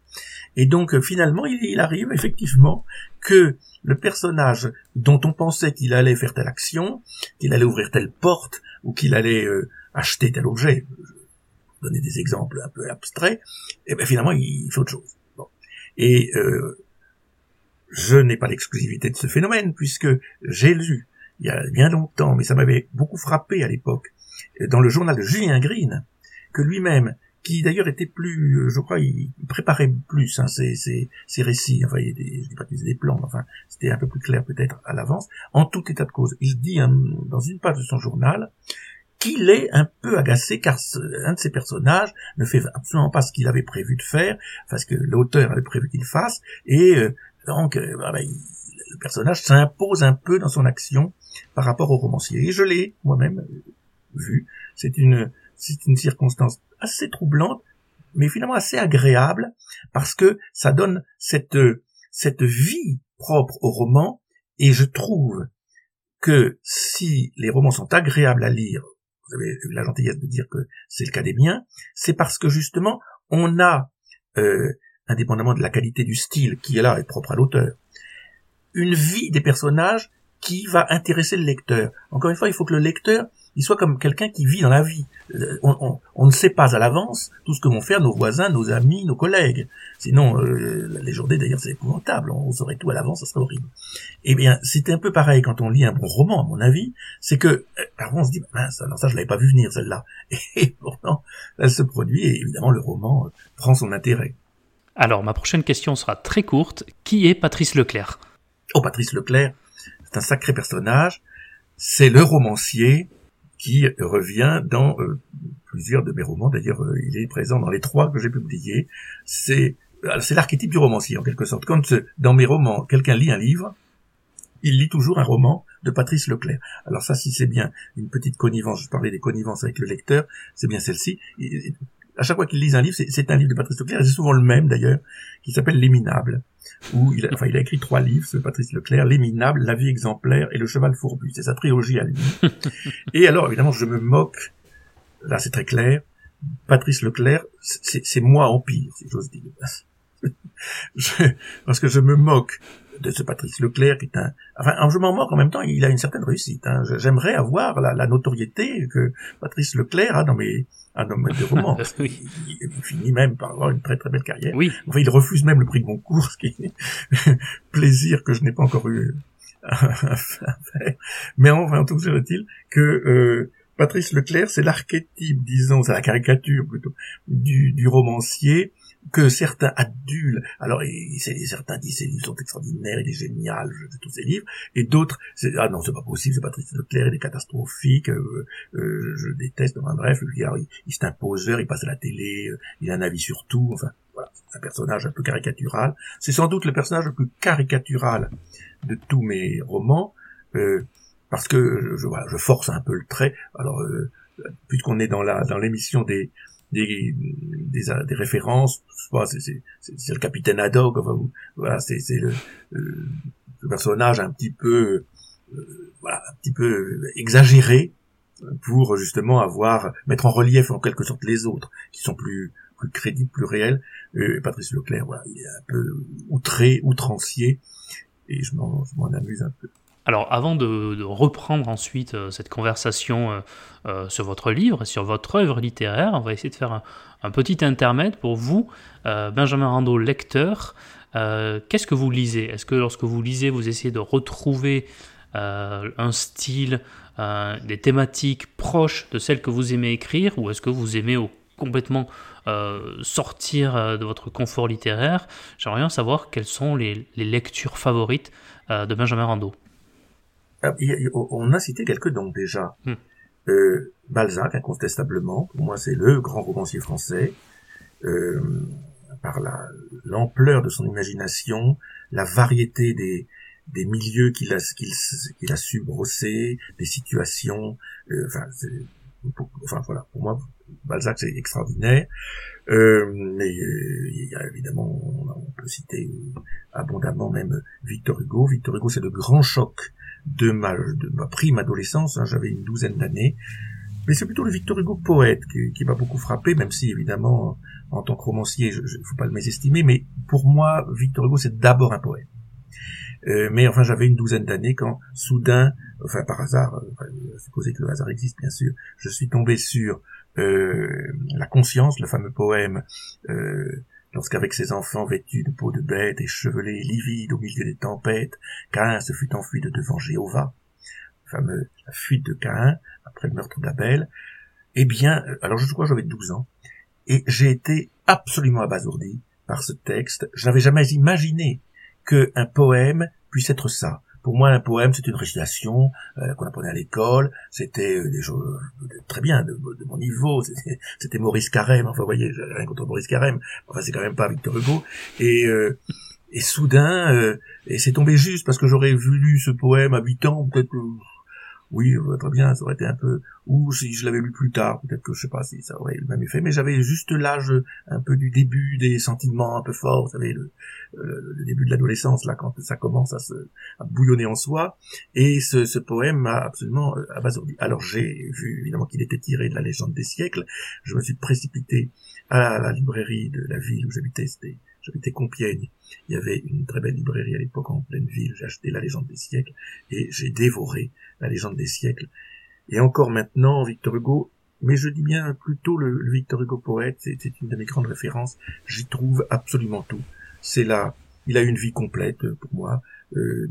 Et donc euh, finalement, il, il, arrive effectivement que le personnage dont on pensait qu'il allait faire telle action, qu'il allait ouvrir telle porte ou qu'il allait acheter tel objet, je donner des exemples un peu abstraits, eh bien finalement il, fait autre chose. Et je n'ai pas l'exclusivité de ce phénomène puisque j'ai lu il y a bien longtemps, mais ça m'avait beaucoup frappé à l'époque, dans le journal de Julien Green, que lui-même, qui d'ailleurs était plus, euh, je crois, il, préparait plus hein, ses, récits. Enfin, il des, je dis pas qu'il des plans, enfin, c'était un peu plus clair peut-être à l'avance. En tout état de cause, il dit hein, dans une page de son journal qu'il est un peu agacé car un de ses personnages ne fait absolument pas ce qu'il avait prévu de faire, enfin ce que l'auteur avait prévu qu'il fasse, et euh, donc euh, le personnage s'impose un peu dans son action par rapport au romancier. Et je l'ai moi-même vu. C'est une c'est une circonstance assez troublante, mais finalement assez agréable, parce que ça donne cette, cette vie propre au roman, et je trouve que si les romans sont agréables à lire, avez eu la gentillesse de dire que c'est le cas des miens, c'est parce que justement, on a, euh, indépendamment de la qualité du style qui est là et propre à l'auteur, une vie des personnages qui va intéresser le lecteur. Encore une fois, il faut que le lecteur il soit comme quelqu'un qui vit dans la vie. Euh, on, ne sait pas à l'avance tout ce que vont faire nos voisins, nos amis, nos collègues. Sinon, euh, les journées d'ailleurs c'est épouvantable, on saurait tout à l'avance, ça serait horrible. Eh bien, c'était un peu pareil quand on lit un bon roman, à mon avis, c'est que euh, on se dit, mince, alors ça je l'avais pas vu venir celle-là. *laughs* Et pourtant, elle se produit et évidemment le roman prend son intérêt. Alors, ma prochaine question sera très courte. Qui est Patrice Leclerc? Oh, Patrice Leclerc, c'est un sacré personnage. C'est le romancier qui revient dans euh, plusieurs de mes romans. D'ailleurs, euh, il est présent dans les trois que j'ai publiés. C'est euh, c'est l'archétype du romancier en quelque sorte. Quand dans mes romans, quelqu'un lit un livre, il lit toujours un roman de Patrice Leclerc. Alors ça, si c'est bien une petite connivence, je parlais des connivences avec le lecteur, c'est bien celle-ci à chaque fois qu'il lit un livre, c'est un livre de Patrice Leclerc, et c'est souvent le même d'ailleurs, qui s'appelle L'Éminable, où il a, enfin, il a écrit trois livres, ce Patrice Leclerc, L'Éminable, La vie exemplaire et Le cheval fourbu. C'est sa trilogie à lui. *laughs* et alors, évidemment, je me moque, là c'est très clair, Patrice Leclerc, c'est moi en pire, si j'ose dire. *laughs* parce que je me moque de ce Patrice Leclerc qui est un... Enfin, je m'en moque en même temps, il a une certaine réussite. Hein. J'aimerais avoir la, la, notoriété que Patrice Leclerc a dans mes, un homme de roman. *laughs* oui. il, finit même par avoir une très très belle carrière. Oui. Enfin, il refuse même le prix de Goncourt, ce qui est *laughs* plaisir que je n'ai pas encore eu à faire. Mais enfin, en tout cas, il que euh, Patrice Leclerc, c'est l'archétype, disons, c'est la caricature plutôt, du, du romancier que certains adulent. Alors, certains disent ces livres sont extraordinaires, il est génial, je, tous ces livres, et d'autres, ah non, c'est pas possible, c'est Patrice Leclerc, il est catastrophique, euh, euh, je déteste, enfin bref, il, il, c'est un poseur, il passe à la télé, euh, il a un avis sur tout, enfin, voilà, c'est un personnage un peu caricatural. C'est sans doute le personnage le plus caricatural de tous mes romans, parce que je, voilà, je force un peu le trait. Alors, puisqu'on est dans la dans l'émission des des, des, des références, c'est le capitaine Haddock, enfin, voilà, c'est le, le, personnage un petit peu, euh, voilà, un petit peu exagéré pour justement avoir mettre en relief en quelque sorte les autres qui sont plus plus crédibles, plus réels. Et Patrice Leclerc, voilà, il est un peu outré, outrancier, et je m'en amuse un peu. Alors avant de, reprendre ensuite euh, cette conversation euh, euh, sur votre livre, sur votre œuvre littéraire, on va essayer de faire un, petit intermède pour vous, Benjamin Rando, lecteur. Qu'est-ce que vous lisez? Est-ce que lorsque vous lisez, vous essayez de retrouver un style, des thématiques proches de celles que vous aimez écrire, ou est-ce que vous aimez complètement sortir de votre confort littéraire? J'aimerais bien savoir quelles sont les lectures favorites de Benjamin Rando. Ah, on a cité quelques dons déjà. Hmm. Euh, Balzac, incontestablement, pour moi c'est le grand romancier français, euh, par la l'ampleur de son imagination, la variété des, des milieux qu'il a, qu'il, a su brosser, des situations, euh, enfin, enfin voilà, pour moi Balzac c'est extraordinaire. Euh, mais il y a évidemment, on, peut citer abondamment même Victor Hugo. Victor Hugo c'est de grands chocs de ma, de ma prime adolescence, hein, j'avais une douzaine d'années. Mais c'est plutôt le Victor Hugo poète qui, m'a beaucoup frappé, même si évidemment, en tant que romancier, il ne faut pas le mésestimer, mais pour moi, Victor Hugo, c'est d'abord un poète. Euh, mais enfin, j'avais une douzaine d'années quand, soudain, enfin par hasard, euh, supposer que le hasard existe bien sûr, je suis tombé sur euh, La conscience, le fameux poème euh, lorsqu'avec ses enfants vêtus de peau de bête et chevelés livides au milieu des tempêtes, Caïn se fut enfui de devant Jéhovah, fameux la fuite de Caïn après le meurtre d'Abel, eh bien, euh, alors je crois que j'avais 12 ans, Et j'ai été absolument abasourdi par ce texte. Je n'avais jamais imaginé qu'un poème puisse être ça. Pour moi, un poème, c'est une récitation euh, qu'on apprenait à l'école. C'était euh, des choses très bien de, mon niveau. C'était Maurice Carême. Enfin, vous voyez, rien contre Maurice Carême. Enfin, c'est quand même pas Victor Hugo. Et euh, et soudain, et c'est tombé juste parce que j'aurais lu ce poème à 8 ans, peut-être oui, très bien, ça aurait été un peu, ou si je l'avais lu plus tard, peut-être que je sais pas si ça aurait eu le même effet, mais j'avais juste l'âge un peu du début des sentiments un peu forts, vous savez, le, début de l'adolescence, là, quand ça commence à se à bouillonner en soi, et ce, ce poème m'a absolument euh, abasourdi. Alors j'ai vu évidemment qu'il était tiré de la légende des siècles, je me suis précipité à la librairie de la ville où j'habitais, c'était J'habitais Compiègne. Il y avait une très belle librairie à l'époque en pleine ville. J'ai acheté La légende des siècles et j'ai dévoré La légende des siècles. Et encore maintenant, Victor Hugo, mais je dis bien plutôt le, Victor Hugo poète, c'est une de mes grandes références. J'y trouve absolument tout. C'est là, il a une vie complète pour moi, euh,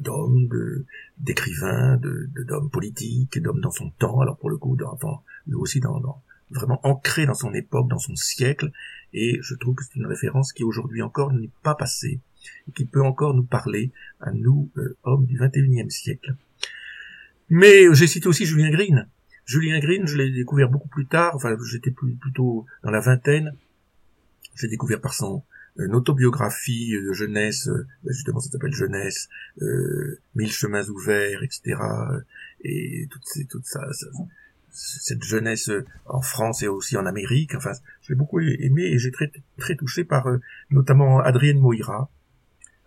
d'homme, de, d'écrivain, de, d'homme politique, d'homme dans son temps. Alors pour le coup, d'enfant, lui aussi dans, dans, vraiment ancré dans son époque, dans son siècle, et je trouve que c'est une référence qui aujourd'hui encore n'est pas passée, et qui peut encore nous parler à nous, euh, hommes du 21e siècle. Mais j'ai cité aussi Julien Green. Julien Green, je l'ai découvert beaucoup plus tard, enfin j'étais plutôt dans la vingtaine, j'ai découvert par son euh, autobiographie de jeunesse, euh, justement ça s'appelle Jeunesse, Mille chemins ouverts, etc. Et tout, tout ça, ça, cette jeunesse euh, en France et aussi en Amérique. Enfin, j'ai beaucoup aimé et j'ai très très touché par euh, notamment Adrienne Moira,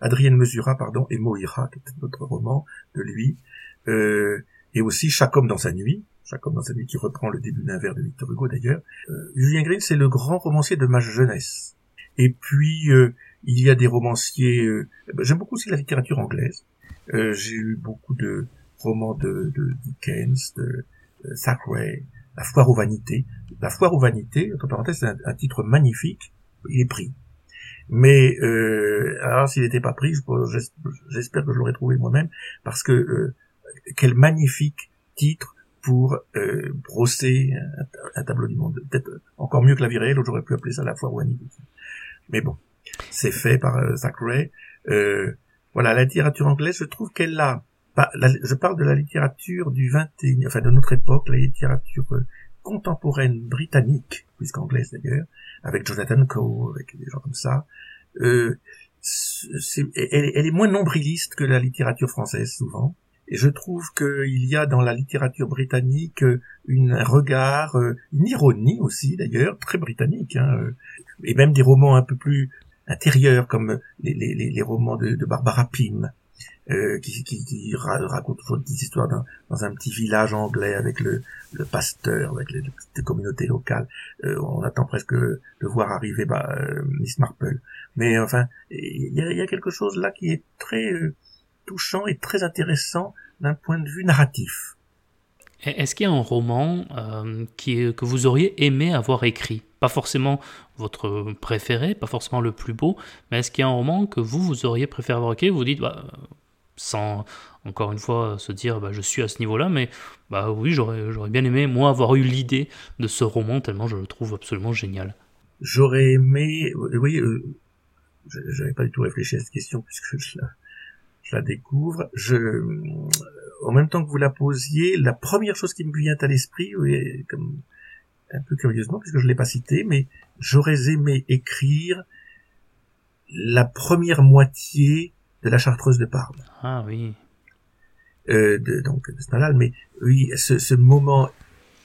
Adrienne Mesura, pardon, et Moira, qui est notre roman de lui, euh, et aussi Chaque homme dans sa nuit, Chaque homme dans sa nuit qui reprend le début d'un vers de Victor Hugo d'ailleurs. Euh, Julien Green, c'est le grand romancier de ma jeunesse. Et puis il y a des romanciers. Ben, j'aime beaucoup aussi la littérature anglaise. j'ai eu beaucoup de romans de, de Dickens, de Thackeray, La foire aux vanités. La foire aux vanités, entre parenthèses, c'est un, titre magnifique, il est pris. Mais euh, alors s'il n'était pas pris, j'espère que je l'aurais trouvé moi-même, parce que euh, quel magnifique titre pour euh, brosser un, tableau du monde. Peut-être encore mieux que la vie réelle, j'aurais pu appeler ça la foire aux vanités. Mais bon, c'est fait par euh, Thackeray. Euh, voilà, la littérature anglaise, je trouve qu'elle a je parle de la littérature du 21, enfin de notre époque, la littérature euh, contemporaine britannique, puisqu'anglaise d'ailleurs, avec Jonathan Coe, avec des gens comme ça. Euh, elle, est moins nombriliste que la littérature française souvent. Et je trouve qu'il y a dans la littérature britannique euh, un regard, euh, une ironie aussi d'ailleurs, très britannique, hein, et même des romans un peu plus intérieurs comme les, romans de Barbara Pym, euh, qui, qui, qui raconte toujours des histoires dans, dans, un petit village anglais avec le, le pasteur, avec les, les communautés locales. Euh, on attend presque de voir arriver bah, euh, Miss Marple. Mais enfin, il y a, y a, quelque chose là qui est très euh, touchant et très intéressant d'un point de vue narratif. Est-ce qu'il y a un roman euh, qui, que vous auriez aimé avoir écrit? Pas forcément votre préféré, pas forcément le plus beau, mais est-ce qu'il y a un roman que vous, vous auriez préféré avoir écrit? Vous dites, bah, sans encore une fois se dire bah, je suis à ce niveau-là, mais bah oui, j'aurais, bien aimé, moi, avoir eu l'idée de ce roman, tellement je le trouve absolument génial. J'aurais aimé, oui, euh, j'avais pas du tout réfléchi à cette question puisque je la, découvre. Je, en même temps que vous la posiez, la première chose qui me vient à l'esprit, oui, comme un peu curieusement, puisque je l'ai pas cité, mais j'aurais aimé écrire la première moitié de la Chartreuse de Parme. Ah oui. Euh, de, donc de Stendhal, mais oui, ce, ce moment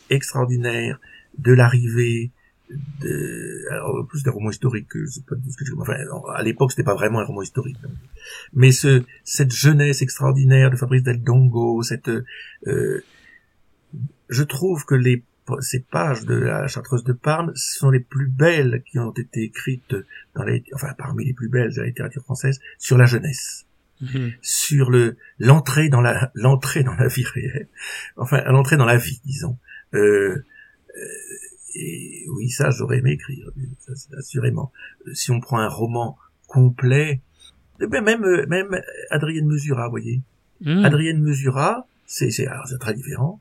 extraordinaire de l'arrivée de, alors, plus d'un roman historique, c'est pas ce que je, enfin, à l'époque, c'était pas vraiment un roman historique. Mais ce, cette jeunesse extraordinaire de Fabrice Del Dongo, cette, euh, je trouve que les ces pages de la Chartreuse de Parme sont les plus belles qui ont été écrites dans les, enfin parmi les plus belles de la littérature française sur la jeunesse, mhm. sur le l'entrée dans la l'entrée dans la vie réelle, enfin l'entrée dans la vie, disons. Euh, euh et oui, ça j'aurais aimé écrire, assurément. Si on prend un roman complet, eh ben, même même Adrienne Mesura, vous voyez, mhm. Adrienne Mesura, c'est c'est très différent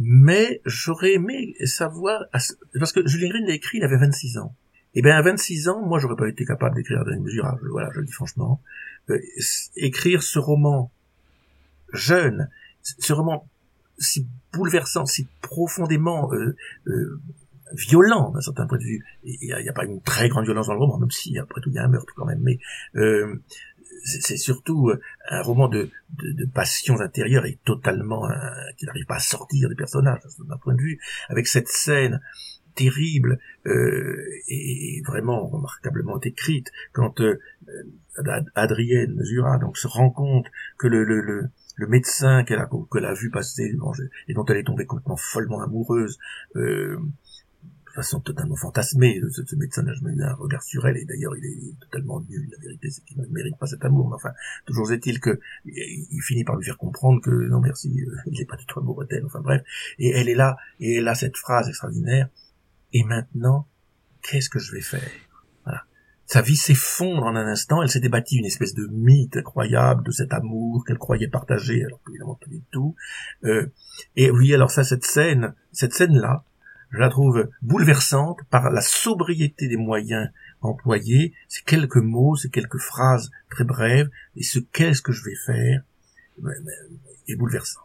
mais j'aurais aimé savoir, parce que Julien Green l'a écrit, il avait 26 ans. Et eh bien à 26 ans, moi j'aurais pas été capable d'écrire dans une mesure, voilà, je le dis franchement, euh, écrire ce roman jeune, ce roman si bouleversant, si profondément euh, euh, violent d'un certain point de vue. Il n'y a, pas une très grande violence dans le roman, même si après tout il y a un meurtre quand même. Mais euh, c'est surtout euh, un roman de, de, de passions intérieures et totalement euh, qui n'arrive pas à sortir des personnages d'un point de vue, avec cette scène terrible euh, et vraiment remarquablement écrite quand euh, Adrienne Zura donc se rend compte que le, le, le, le médecin qu'elle a qu'elle a vu passer et dont elle est tombée complètement follement amoureuse euh, façon totalement fantasmée. Ce, ce médecin n'a jamais eu un regard sur elle, et d'ailleurs il est totalement nul. La vérité, c'est qu'il ne mérite pas cet amour. Mais enfin, toujours est-il que il finit par lui faire comprendre que non merci, euh, *laughs* il n'est pas du tout amoureux d'elle. Enfin bref, et elle est là, et elle a cette phrase extraordinaire. Et maintenant, qu'est-ce que je vais faire? Sa vie s'effondre en un instant. Elle s'est débattie une espèce de mythe incroyable de cet amour qu'elle croyait partager, alors qu'évidemment pas du tout. Euh, et oui, alors ça, cette scène, cette scène-là, je la trouve bouleversante par la sobriété des moyens employés, ces quelques mots, ces quelques phrases très brèves, et ce qu'est-ce que je vais faire est bouleversant.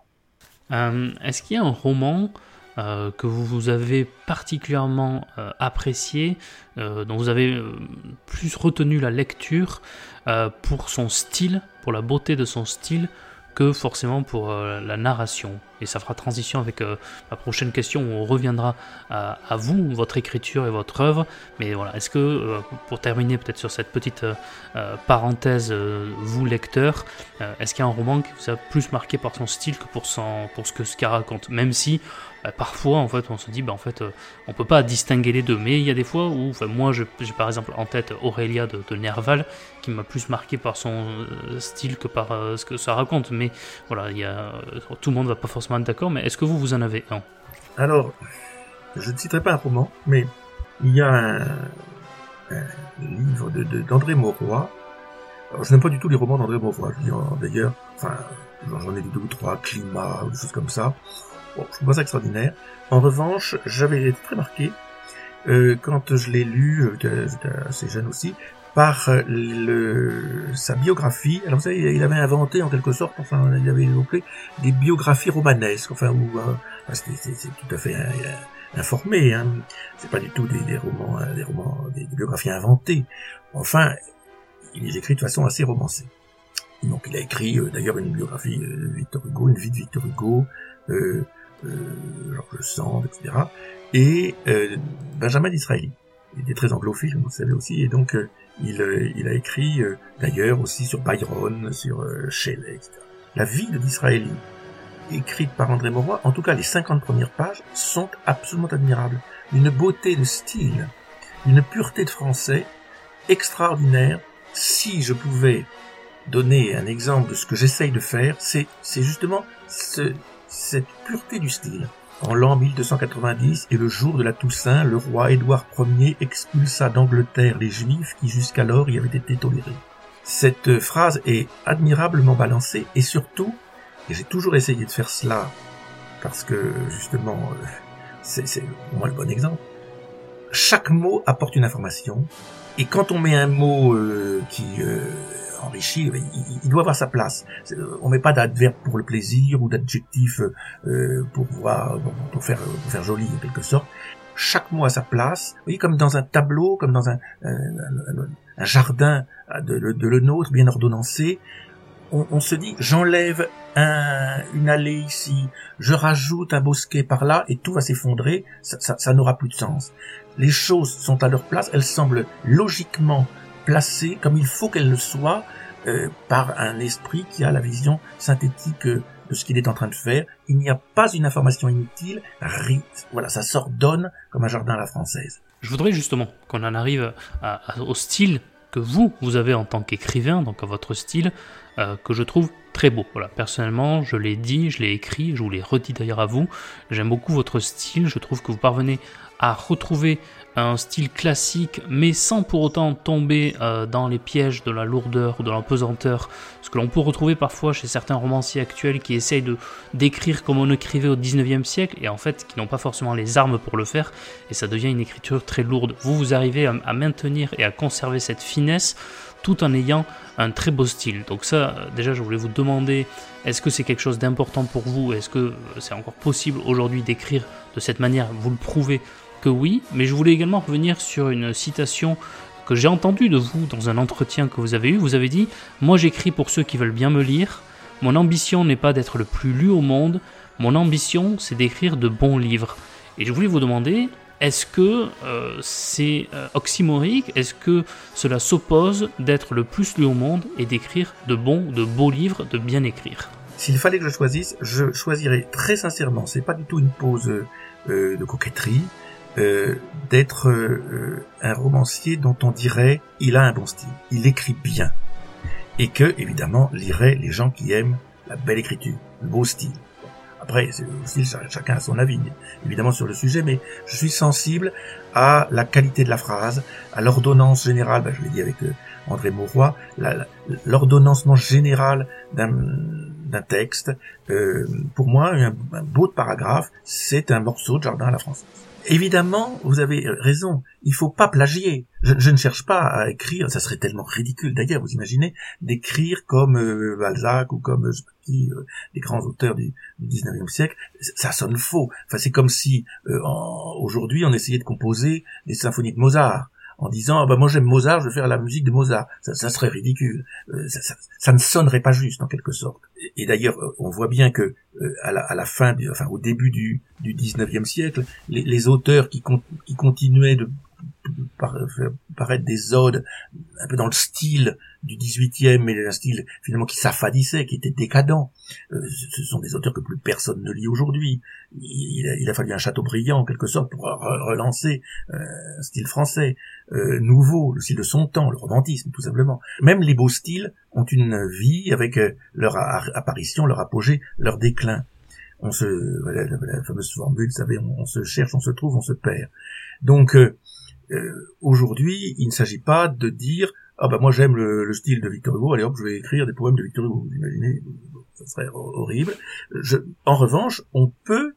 Euh, est-ce qu'il y a un roman euh, que vous avez particulièrement euh, apprécié, dont vous avez plus retenu la lecture pour son style, pour la beauté de son style, que forcément pour la narration et ça fera transition avec euh, ma prochaine question où on reviendra à, vous, votre écriture et votre œuvre. Mais voilà, est-ce que, euh, pour terminer peut-être sur cette petite euh, parenthèse, vous lecteur, est-ce qu'il y a un roman qui vous a plus marqué par son style que pour, son, pour ce que ce qu'il raconte? Même si bah, parfois en fait on se dit bah en fait euh, on peut pas distinguer les deux. Mais il y a des fois où moi j'ai par exemple en tête Aurélia de, Nerval qui m'a plus marqué par son euh, style que par euh, ce que ça raconte. Mais voilà il y a, tout le monde va pas forcément être d'accord mais est-ce que vous vous en avez un? Alors je ne citerai pas un roman mais il y a un, livre d'André Mauroy. Je n'aime pas du tout les romans d'André Mauroy d'ailleurs enfin j'en ai lu deux ou trois climat ou des choses comme ça Bon, trouve ça extraordinaire. En revanche, j'avais été très marqué euh, quand je l'ai lu, euh, assez jeune aussi, par euh, le, sa biographie. Alors vous savez, il avait inventé en quelque sorte, enfin, il avait évoqué des biographies romanesques, enfin, où euh, c'est tout à fait informé. Hein. C'est pas du tout des, des romans, des romans, des, biographies inventées. Enfin, il les écrit de façon assez romancée. Donc, il a écrit d'ailleurs une biographie de Victor Hugo, une vie de Victor Hugo. Euh, euh, Georges Sand, etc. Et euh, Benjamin Disraeli. Il était très anglophile, vous le savez aussi, et donc euh, il, il, a écrit d'ailleurs aussi sur Byron, sur Shelley, etc. La vie de Disraeli, écrite par André Mauroy, en tout cas les 50 premières pages, sont absolument admirables. Une beauté de style, une pureté de français extraordinaire. Si je pouvais donner un exemple de ce que j'essaye de faire, c'est justement ce, cette pureté du style. En l'an 1290 et le jour de la Toussaint, le roi Édouard Ier expulsa d'Angleterre les Juifs qui jusqu'alors y avaient été tolérés. Cette phrase est admirablement balancée et surtout, et j'ai toujours essayé de faire cela parce que justement euh, c'est pour moi le bon exemple, chaque mot apporte une information et quand on met un mot euh, qui euh, enrichi, il, doit avoir sa place. On met pas d'adverbe pour le plaisir ou d'adjectif euh, pour, voir, pour, faire, joli en quelque sorte. Chaque mot a sa place. Vous voyez, comme dans un tableau, comme dans un, jardin de, le nôtre bien ordonnancé, on, se dit j'enlève un, une allée ici, je rajoute un bosquet par là et tout va s'effondrer, ça n'aura plus de sens. Les choses sont à leur place, elles semblent logiquement placée comme il faut qu'elle le soit euh, par un esprit qui a la vision synthétique euh, de ce qu'il est en train de faire. Il n'y a pas une information inutile. Voilà, ça s'ordonne comme un jardin à la française. Je voudrais justement qu'on en arrive au style que vous, vous avez en tant qu'écrivain, donc à votre style. que je trouve très beau. Voilà, personnellement, je l'ai dit, je l'ai écrit, je vous l'ai redit d'ailleurs à vous. J'aime beaucoup votre style, je trouve que vous parvenez à retrouver un style classique, mais sans pour autant tomber euh, dans les pièges de la lourdeur ou de la pesanteur, ce que l'on peut retrouver parfois chez certains romanciers actuels qui essayent de d'écrire comme on écrivait au 19e siècle et en fait qui n'ont pas forcément les armes pour le faire et ça devient une écriture très lourde. Vous, vous arrivez à maintenir et à conserver cette finesse tout en ayant un très beau style. Donc ça, euh, déjà, je voulais vous demander, est-ce que c'est quelque chose d'important pour vous? Est-ce que euh, c'est encore possible aujourd'hui d'écrire de cette manière? Vous le prouvez que oui, mais je voulais également revenir sur une citation que j'ai entendue de vous dans un entretien que vous avez eu. Vous avez dit Moi j'écris pour ceux qui veulent bien me lire. Mon ambition n'est pas d'être le plus lu au monde. Mon ambition, c'est d'écrire de bons livres. Et je voulais vous demander est-ce que euh, c'est euh, oxymorique? Est-ce que cela s'oppose d'être le plus lu au monde et d'écrire de bons, de beaux livres, de bien écrire? S'il fallait que je choisisse, je choisirais très sincèrement, c'est pas du tout une pause euh, de coquetterie, d'être un romancier dont on dirait il a un bon style, il écrit bien, et que évidemment liraient les gens qui aiment la belle écriture, le beau style. Après, chacun a son avis, évidemment, sur le sujet, mais je suis sensible à la qualité de la phrase, à l'ordonnance générale, ben, je l'ai dit avec euh, André Mauroy, l'ordonnancement général d'un texte. Euh, pour moi, un, un beau paragraphe, c'est un morceau de jardin à la française. Évidemment, vous avez raison, il faut pas plagier. Je, ne cherche pas à écrire, ça serait tellement ridicule d'ailleurs, vous imaginez, d'écrire comme euh, Balzac ou comme euh, les grands auteurs du, du 19e siècle, ça sonne faux. Enfin, c'est comme si euh, aujourd'hui on essayait de composer des symphonies de Mozart en disant ah bah moi j'aime Mozart, je vais faire la musique de Mozart. Ça, serait ridicule. Euh, ça, ne sonnerait pas juste en quelque sorte. Et, d'ailleurs, euh, on voit bien que euh, à, la, à, la, fin, enfin au début du, du 19e siècle, les, auteurs qui, qui continuaient de paraître des odes un peu dans le style du 18e, mais un style finalement qui s'affadissait, qui était décadent. Ce sont des auteurs que plus personne ne lit aujourd'hui. Il, a fallu un château brillant en quelque sorte pour relancer un style français euh, nouveau, le style de son temps, le romantisme tout simplement. Même les beaux styles ont une vie avec leur apparition, leur apogée, leur déclin on se la, fameuse formule, vous savez, on, se cherche, on se trouve, on se perd. Donc euh, aujourd'hui, il ne s'agit pas de dire ah ben moi j'aime le, style de Victor Hugo, allez hop je vais écrire des poèmes de Victor Hugo. Vous imaginez, ça serait horrible. Je, en revanche, on peut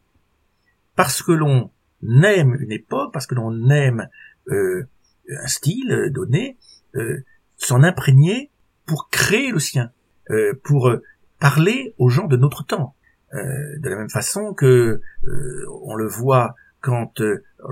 parce que l'on aime une époque, parce que l'on aime euh, un style donné, euh, s'en imprégner pour créer le sien, euh, pour parler aux gens de notre temps. de la même façon que on le voit quand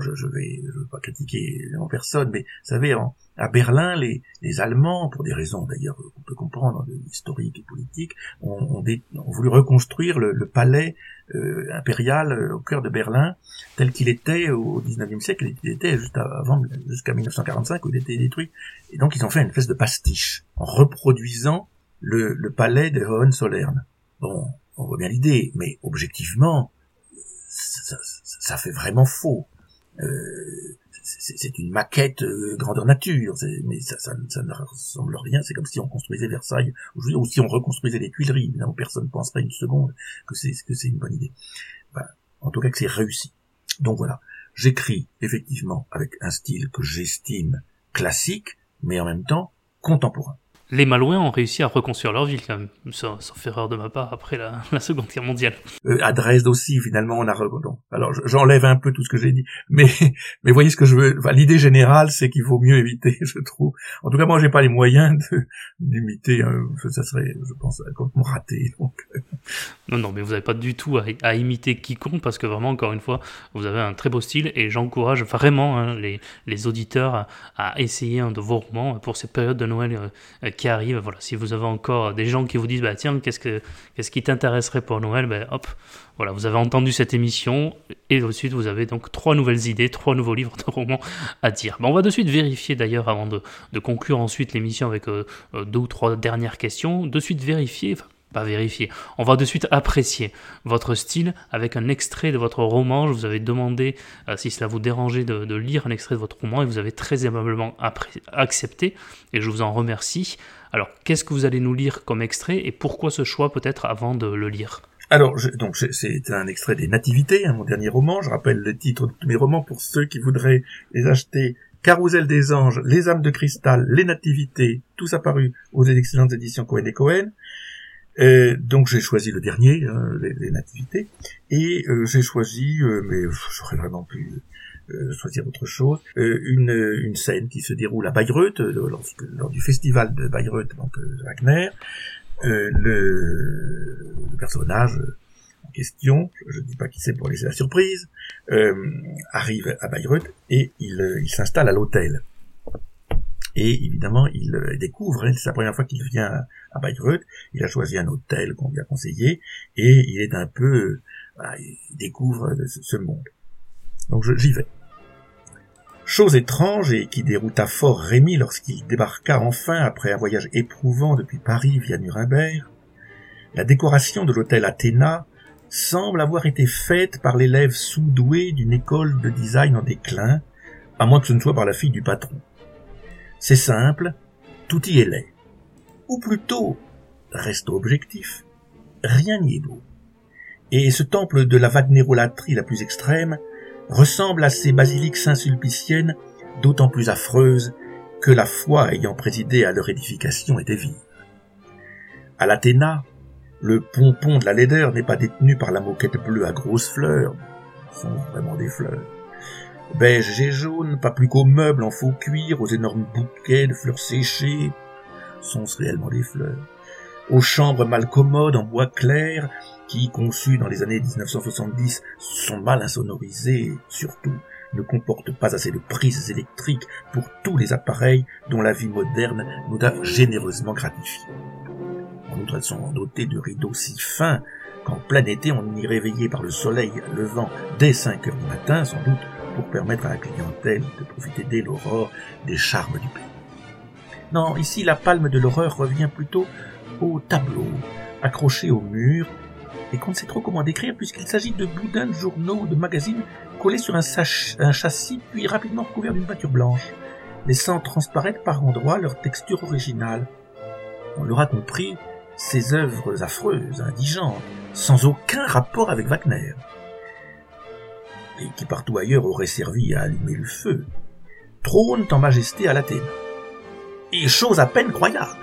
je, je vais veux pas critiquer en personne, mais vous savez, à Berlin, les, Allemands, pour des raisons d'ailleurs qu'on peut comprendre, historiques et politiques, ont, voulu reconstruire le, palais euh, impérial euh, au cœur de Berlin tel qu'il était au XIXe siècle, il était juste avant, jusqu'à 1945 où il était détruit. Et donc ils ont fait une espèce de pastiche en reproduisant le, palais de Hohenzollern. Bon, on voit bien l'idée, mais objectivement, ça fait vraiment faux. Euh, c'est une maquette euh, grandeur nature, mais ça, ne ressemble à rien. C'est comme si on construisait Versailles ou si on reconstruisait les Tuileries. Évidemment, personne ne penserait une seconde que c'est que c'est une bonne idée. en tout cas, que c'est réussi. Donc voilà, j'écris effectivement avec un style que j'estime classique, mais en même temps contemporain les Malouins ont réussi à reconstruire leur ville quand même, sans, faire erreur de ma part après la, *laughs* la Seconde Guerre mondiale. Euh, à Dresde aussi, finalement, on a non. Alors j'enlève un peu tout ce que j'ai dit, mais *laughs* mais voyez ce que je veux. Enfin, L'idée générale, c'est qu'il vaut mieux éviter, *laughs* je trouve. En tout cas, moi, j'ai pas les moyens d'imiter. ça serait, je pense, complètement raté. Donc. Non, non, mais vous n'avez pas du tout à, imiter quiconque parce que vraiment, encore une fois, vous avez un très beau style et j'encourage vraiment hein, les, les auditeurs à, essayer un de vos romans pour cette période de Noël euh, qui arrive. Voilà, si vous avez encore des gens qui vous disent, bah tiens, qu'est-ce que qu'est-ce qui t'intéresserait pour Noël, ben hop, voilà, vous avez entendu cette émission et ensuite vous avez donc trois nouvelles idées, trois nouveaux livres de romans à dire. Ben, on va de suite vérifier d'ailleurs avant de, de conclure ensuite l'émission avec euh, euh, deux ou trois dernières questions, de suite vérifier, On va de suite apprécier votre style avec un extrait de votre roman. Je vous avais demandé euh, si cela vous dérangeait de, de, lire un extrait de votre roman et vous avez très aimablement accepté et je vous en remercie. Alors, qu'est-ce que vous allez nous lire comme extrait et pourquoi ce choix peut-être avant de le lire? Alors, donc c'est un extrait des Nativités, hein, mon dernier roman. Je rappelle le titre de tous mes romans pour ceux qui voudraient les acheter. Carousel des anges, Les âmes de cristal, Les Nativités, tous apparus aux excellentes éditions Cohen et Cohen. Euh, donc j'ai choisi le dernier, hein, les, Nativités, et euh, j'ai choisi, euh, mais j'aurais vraiment pu choisir autre chose, une, une scène qui se déroule à Bayreuth, lorsque, lors du festival de Bayreuth, donc Wagner, euh, le, personnage en question, je ne dis pas qui c'est pour laisser la surprise, euh, arrive à Bayreuth et il, euh, il s'installe à l'hôtel. Et évidemment, il découvre, hein, c'est sa première fois qu'il vient à Bayreuth, il a choisi un hôtel qu'on lui a conseillé, et il est un peu, il découvre ce monde. Donc j'y vais. Chose étrange et qui dérouta fort Rémy lorsqu'il débarqua enfin après un voyage éprouvant depuis Paris via Nuremberg, la décoration de l'hôtel Athéna semble avoir été faite par l'élève sous-doué d'une école de design en déclin, à moins que ce ne soit par la fille du patron. C'est simple, tout y est laid. Ou plutôt, reste objectif, rien n'y est beau. Et ce temple de la wagnérolatrie la plus extrême ressemble à ces basiliques saint-sulpiciennes d'autant plus affreuses que la foi ayant présidé à leur édification était vive. À l'Athéna, le pompon de la laideur n'est pas détenu par la moquette bleue à grosses fleurs, ce sont vraiment des fleurs. Beige et jaune, pas plus qu'aux meubles en faux cuir, aux énormes bouquets de fleurs séchées, sont-ce réellement des fleurs? Aux chambres mal commodes en bois clair, qui, conçus dans les années 1970, sont mal insonorisés et, surtout, ne comportent pas assez de prises électriques pour tous les appareils dont la vie moderne nous a généreusement gratifiés. En outre, elles sont dotées de rideaux si fins qu'en plein été, on y réveillé par le soleil levant dès 5 heures du matin, sans doute pour permettre à la clientèle de profiter dès l'aurore des charmes du pays. Non, ici, la palme de l'horreur revient plutôt au tableau, accroché au mur et qu'on ne sait trop comment décrire puisqu'il s'agit de boudins de journaux ou de magazines collés sur un, un châssis puis rapidement recouverts d'une peinture blanche, laissant transparaître par endroits leur texture originale. On l'aura compris, ces œuvres affreuses, indigentes, sans aucun rapport avec Wagner, et qui partout ailleurs auraient servi à allumer le feu, trônent en majesté à l'Athéna. Et chose à peine croyable,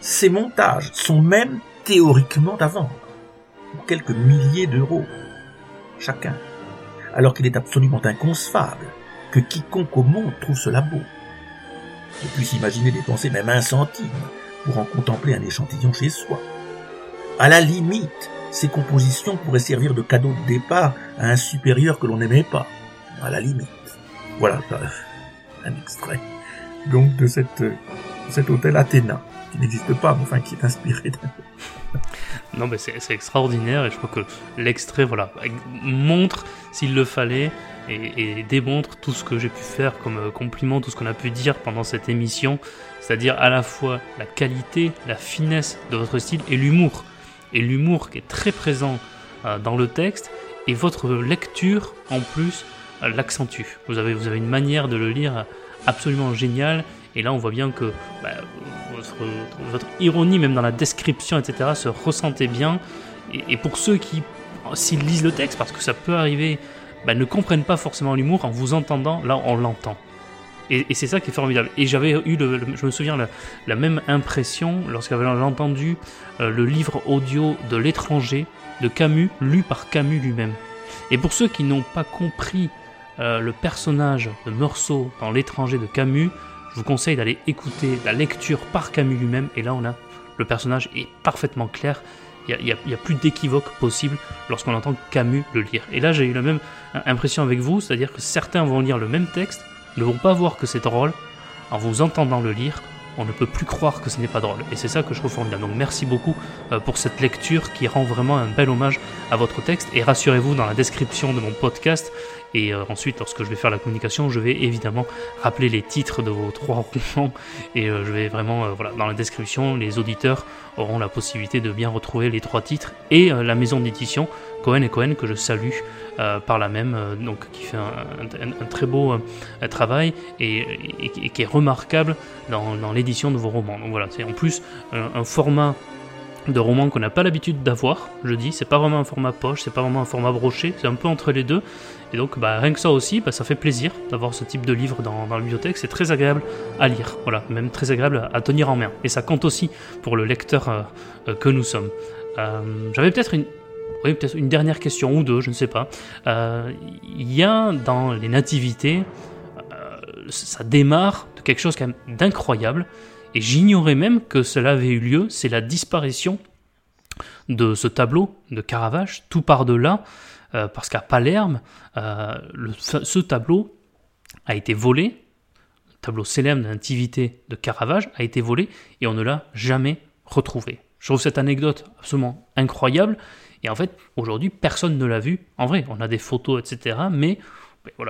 ces montages sont même théoriquement à vendre, pour quelques milliers d'euros chacun, alors qu'il est absolument inconcevable que quiconque au monde trouve cela beau, ne puisse imaginer dépenser même un centime pour en contempler un échantillon chez soi. À la limite, ces compositions pourraient servir de cadeau de départ à un supérieur que l'on n'aimait pas. À la limite. Voilà, un extrait. Donc de cette, cet hôtel Athéna n'existe pas, mais enfin qui est inspiré Non, mais c'est extraordinaire et je crois que l'extrait, voilà, montre s'il le fallait et, démontre tout ce que j'ai pu faire comme euh, compliment, tout ce qu'on a pu dire pendant cette émission, c'est-à-dire à la fois la qualité, la finesse de votre style et l'humour. Et l'humour qui est très présent euh, dans le texte et votre lecture en plus euh, l'accentue. Vous avez, vous avez une manière de le lire absolument géniale et là, on voit bien que bah, votre, ironie, même dans la description, etc., se ressentait bien. Et, pour ceux qui, s'ils lisent le texte, parce que ça peut arriver, bah, ne comprennent pas forcément l'humour, en vous entendant, là, on l'entend. Et, c'est ça qui est formidable. Et j'avais eu, je me souviens, la, même impression lorsqu'avait entendu euh, le livre audio de l'étranger de Camus, lu par Camus lui-même. Et pour ceux qui n'ont pas compris euh, le personnage de Meursault dans l'étranger de Camus, je vous conseille d'aller écouter la lecture par Camus lui-même, et là on a le personnage est parfaitement clair, il n'y a, plus d'équivoque possible lorsqu'on entend Camus le lire. Et là j'ai eu la même impression avec vous, c'est-à-dire que certains vont lire le même texte, ne vont pas voir que c'est drôle, en vous entendant le lire, on ne peut plus croire que ce n'est pas drôle. Et c'est ça que je trouve formidable. Donc merci beaucoup euh, pour cette lecture qui rend vraiment un bel hommage à votre texte. Et rassurez-vous, dans la description de mon podcast, et euh, ensuite, lorsque je vais faire la communication, je vais évidemment rappeler les titres de vos trois *laughs* romans. Et euh, je vais vraiment, euh, voilà, dans la description, les auditeurs auront la possibilité de bien retrouver les trois titres et la maison d'édition Cohen et Cohen que je salue par la même, donc qui fait un, très beau travail et, qui est remarquable dans, l'édition de vos romans. Donc voilà, c'est en plus un format de romans qu'on n'a pas l'habitude d'avoir, je dis, c'est pas vraiment un format poche, c'est pas vraiment un format broché, c'est un peu entre les deux. Et donc bah, rien que ça aussi, bah, ça fait plaisir d'avoir ce type de livre dans, la bibliothèque, c'est très agréable à lire, voilà, même très agréable à, tenir en main. Et ça compte aussi pour le lecteur euh, euh, que nous sommes. Euh, j'avais peut-être une, une dernière question ou deux, je ne sais pas. Il y a dans les nativités, ça démarre de quelque chose d'incroyable et j'ignorais même que cela avait eu lieu, c'est la disparition de ce tableau de Caravage, tout par-delà, euh, parce qu'à Palerme, euh, ce tableau a été volé, le tableau célèbre de de Caravage a été volé, et on ne l'a jamais retrouvé. Je trouve cette anecdote absolument incroyable, et en fait, aujourd'hui, personne ne l'a vu. En vrai, on a des photos, etc., mais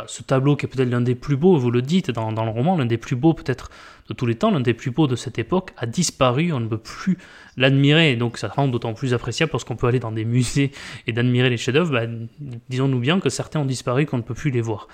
ce tableau qui est peut-être l'un des plus beaux, vous le dites dans, le roman, l'un des plus beaux peut-être de tous les temps, l'un des plus beaux de cette époque, a disparu, on ne peut plus l'admirer, donc ça rend d'autant plus appréciable parce qu'on peut aller dans des musées et d'admirer les chefs-d'œuvre, bah, disons-nous bien que certains ont disparu, qu'on ne peut plus les voir.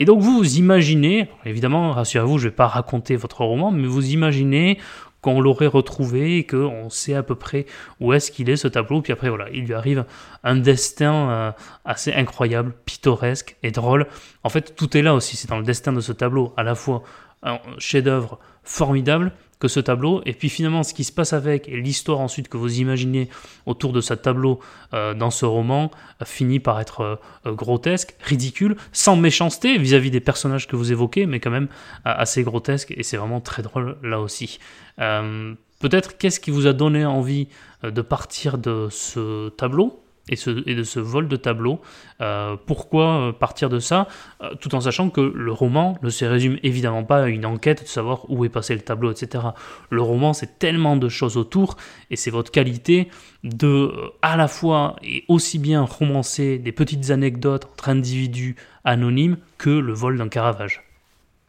Et donc vous vous imaginez, évidemment, rassurez-vous, je ne vais pas raconter votre roman, mais vous imaginez qu'on l'aurait retrouvé et qu'on sait à peu près où est-ce qu'il est ce tableau. Puis après, voilà, il lui arrive un destin euh, assez incroyable, pittoresque et drôle. En fait, tout est là aussi, c'est dans le destin de ce tableau, à la fois un chef-d'œuvre formidable, que ce tableau. Et puis finalement, ce qui se passe avec et l'histoire ensuite que vous imaginez autour de ce tableau euh, dans ce roman euh, finit par être euh, grotesque, ridicule, sans méchanceté vis-à-vis des personnages que vous évoquez, mais quand même assez grotesque. Et c'est vraiment très drôle là aussi. Peut-être qu'est-ce qui vous a donné envie de partir de ce tableau? Et, de ce vol de tableau. Euh, pourquoi euh, partir de ça? Euh, Tout en sachant que le roman ne se résume évidemment pas à une enquête de savoir où est passé le tableau, etc. Le roman, c'est tellement de choses autour, et c'est votre qualité de, à la fois et aussi bien romancer des petites anecdotes entre individus anonymes que le vol d'un Caravage.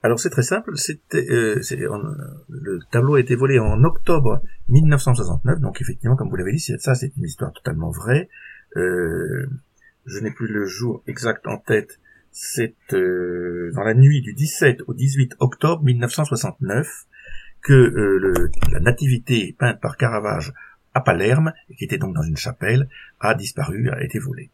Alors c'est très simple, c'était le tableau a été volé en octobre 1969, donc effectivement, comme vous l'avez dit, ça c'est une histoire totalement vraie. Euh, je n'ai plus le jour exact en tête, c'est euh, dans la nuit du 17 au 18 octobre 1969 que euh, le, la nativité peinte par Caravage à Palerme, qui était donc dans une chapelle, a disparu, a été volée.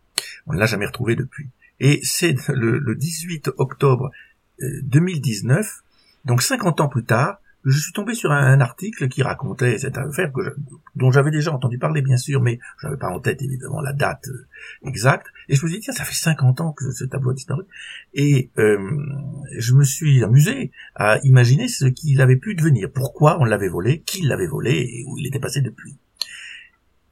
On ne l'a jamais retrouvé depuis. Et c'est le, le, 18 octobre 2019, donc 50 ans plus tard, je suis tombé sur un, article qui racontait cette affaire dont j'avais déjà entendu parler bien sûr, mais je n'avais pas en tête évidemment la date euh, exacte. Et je me suis dit tiens, ça fait 50 ans que ce tableau a disparu. Et euh, je me suis amusé à imaginer ce qu'il avait pu devenir, pourquoi on l'avait volé, qui l'avait volé et où il était passé depuis.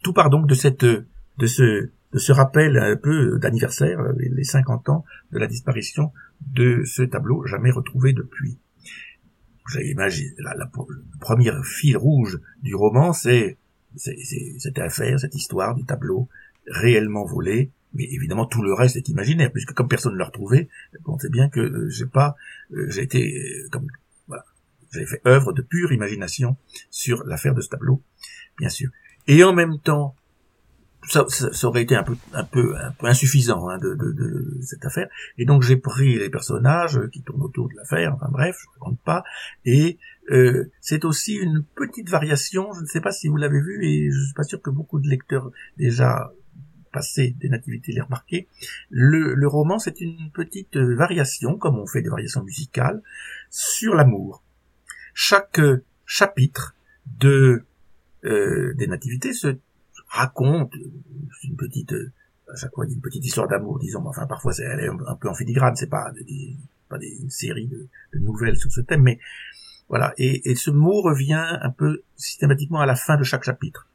Tout part donc de cette de ce de ce rappel un peu d'anniversaire, les 50 ans de la disparition de ce tableau jamais retrouvé depuis imaginé, la, la, le premier fil rouge du roman, c'est cette affaire, cette histoire du tableau réellement volé, mais évidemment tout le reste est imaginaire, puisque comme personne ne l'a retrouvé, on sait bien que euh, j'ai pas, euh, j'ai été euh, comme voilà, j'ai fait œuvre de pure imagination sur l'affaire de ce tableau, bien sûr. Et en même temps, ça, ça, aurait été un peu, un peu, un peu insuffisant hein, de, de, de, cette affaire. Et donc j'ai pris les personnages qui tournent autour de l'affaire. Enfin bref, je ne compte pas. Et euh, c'est aussi une petite variation. Je ne sais pas si vous l'avez vu, et je suis pas sûr que beaucoup de lecteurs déjà passés des nativités l'aient remarqué. Le, le roman, c'est une petite variation, comme on fait des variations musicales, sur l'amour. Chaque chapitre de euh, des nativités se raconte une petite, à chaque fois, une petite histoire d'amour, disons, enfin, parfois, c'est, elle est un peu en filigrane, c'est pas, des, pas des, une série de, nouvelles sur ce thème, mais voilà. Et, ce mot revient un peu systématiquement à la fin de chaque chapitre.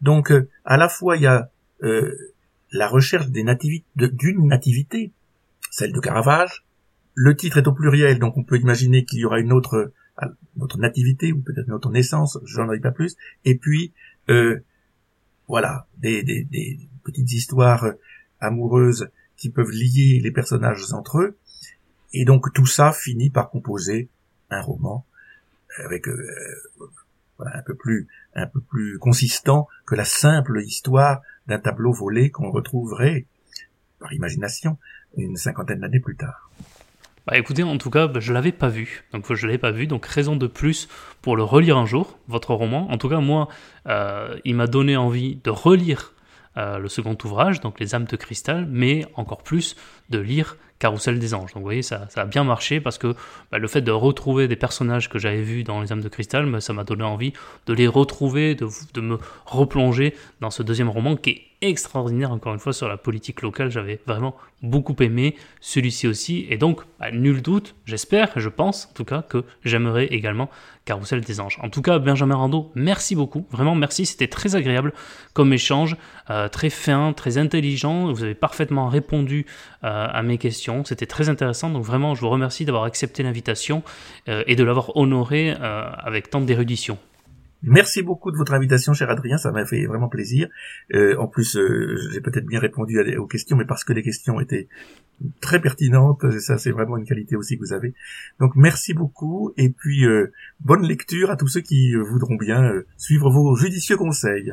Donc, euh, à la fois, il y a euh, la recherche des nativités, d'une nativité, celle de Caravage. Le titre est au pluriel, donc on peut imaginer qu'il y aura une autre, autre nativité ou peut-être une autre naissance, j'en ai pas plus. Et puis euh, voilà, des, petites histoires amoureuses qui peuvent lier les personnages entre eux. Et donc tout ça finit par composer un roman avec euh, un peu plus un peu plus consistant que la simple histoire d'un tableau volé qu'on retrouverait par imagination une cinquantaine d'années plus tard. Bah écoutez, en tout cas, bah, je l'avais pas vu, donc je l'avais pas vu, donc raison de plus pour le relire un jour, votre roman. En tout cas, moi, euh, il m'a donné envie de relire euh, le second ouvrage, donc Les âmes de cristal, mais encore plus de lire Carousel des anges. Donc vous voyez, ça, a bien marché parce que bah, le fait de retrouver des personnages que j'avais vus dans Les âmes de cristal, bah, ça m'a donné envie de les retrouver, de, de me replonger dans ce deuxième roman qui est extraordinaire, encore une fois, sur la politique locale. J'avais vraiment beaucoup aimé celui-ci aussi. Et donc, bah, nul doute, j'espère, je pense en tout cas, que j'aimerais également Carousel des Anges. En tout cas, Benjamin Rando, merci beaucoup. Vraiment, merci. C'était très agréable comme échange, euh, très fin, très intelligent. Vous avez parfaitement répondu euh, à mes questions. C'était très intéressant. Donc, vraiment, je vous remercie d'avoir accepté l'invitation euh, et de l'avoir honoré avec tant d'érudition. Merci beaucoup de votre invitation, cher Adrien, ça m'a fait vraiment plaisir. Euh, en plus, euh, j'ai peut-être bien répondu aux questions, mais parce que les questions étaient très pertinentes, et ça c'est vraiment une qualité aussi que vous avez. Donc merci beaucoup, et puis euh, bonne lecture à tous ceux qui voudront bien suivre vos judicieux conseils.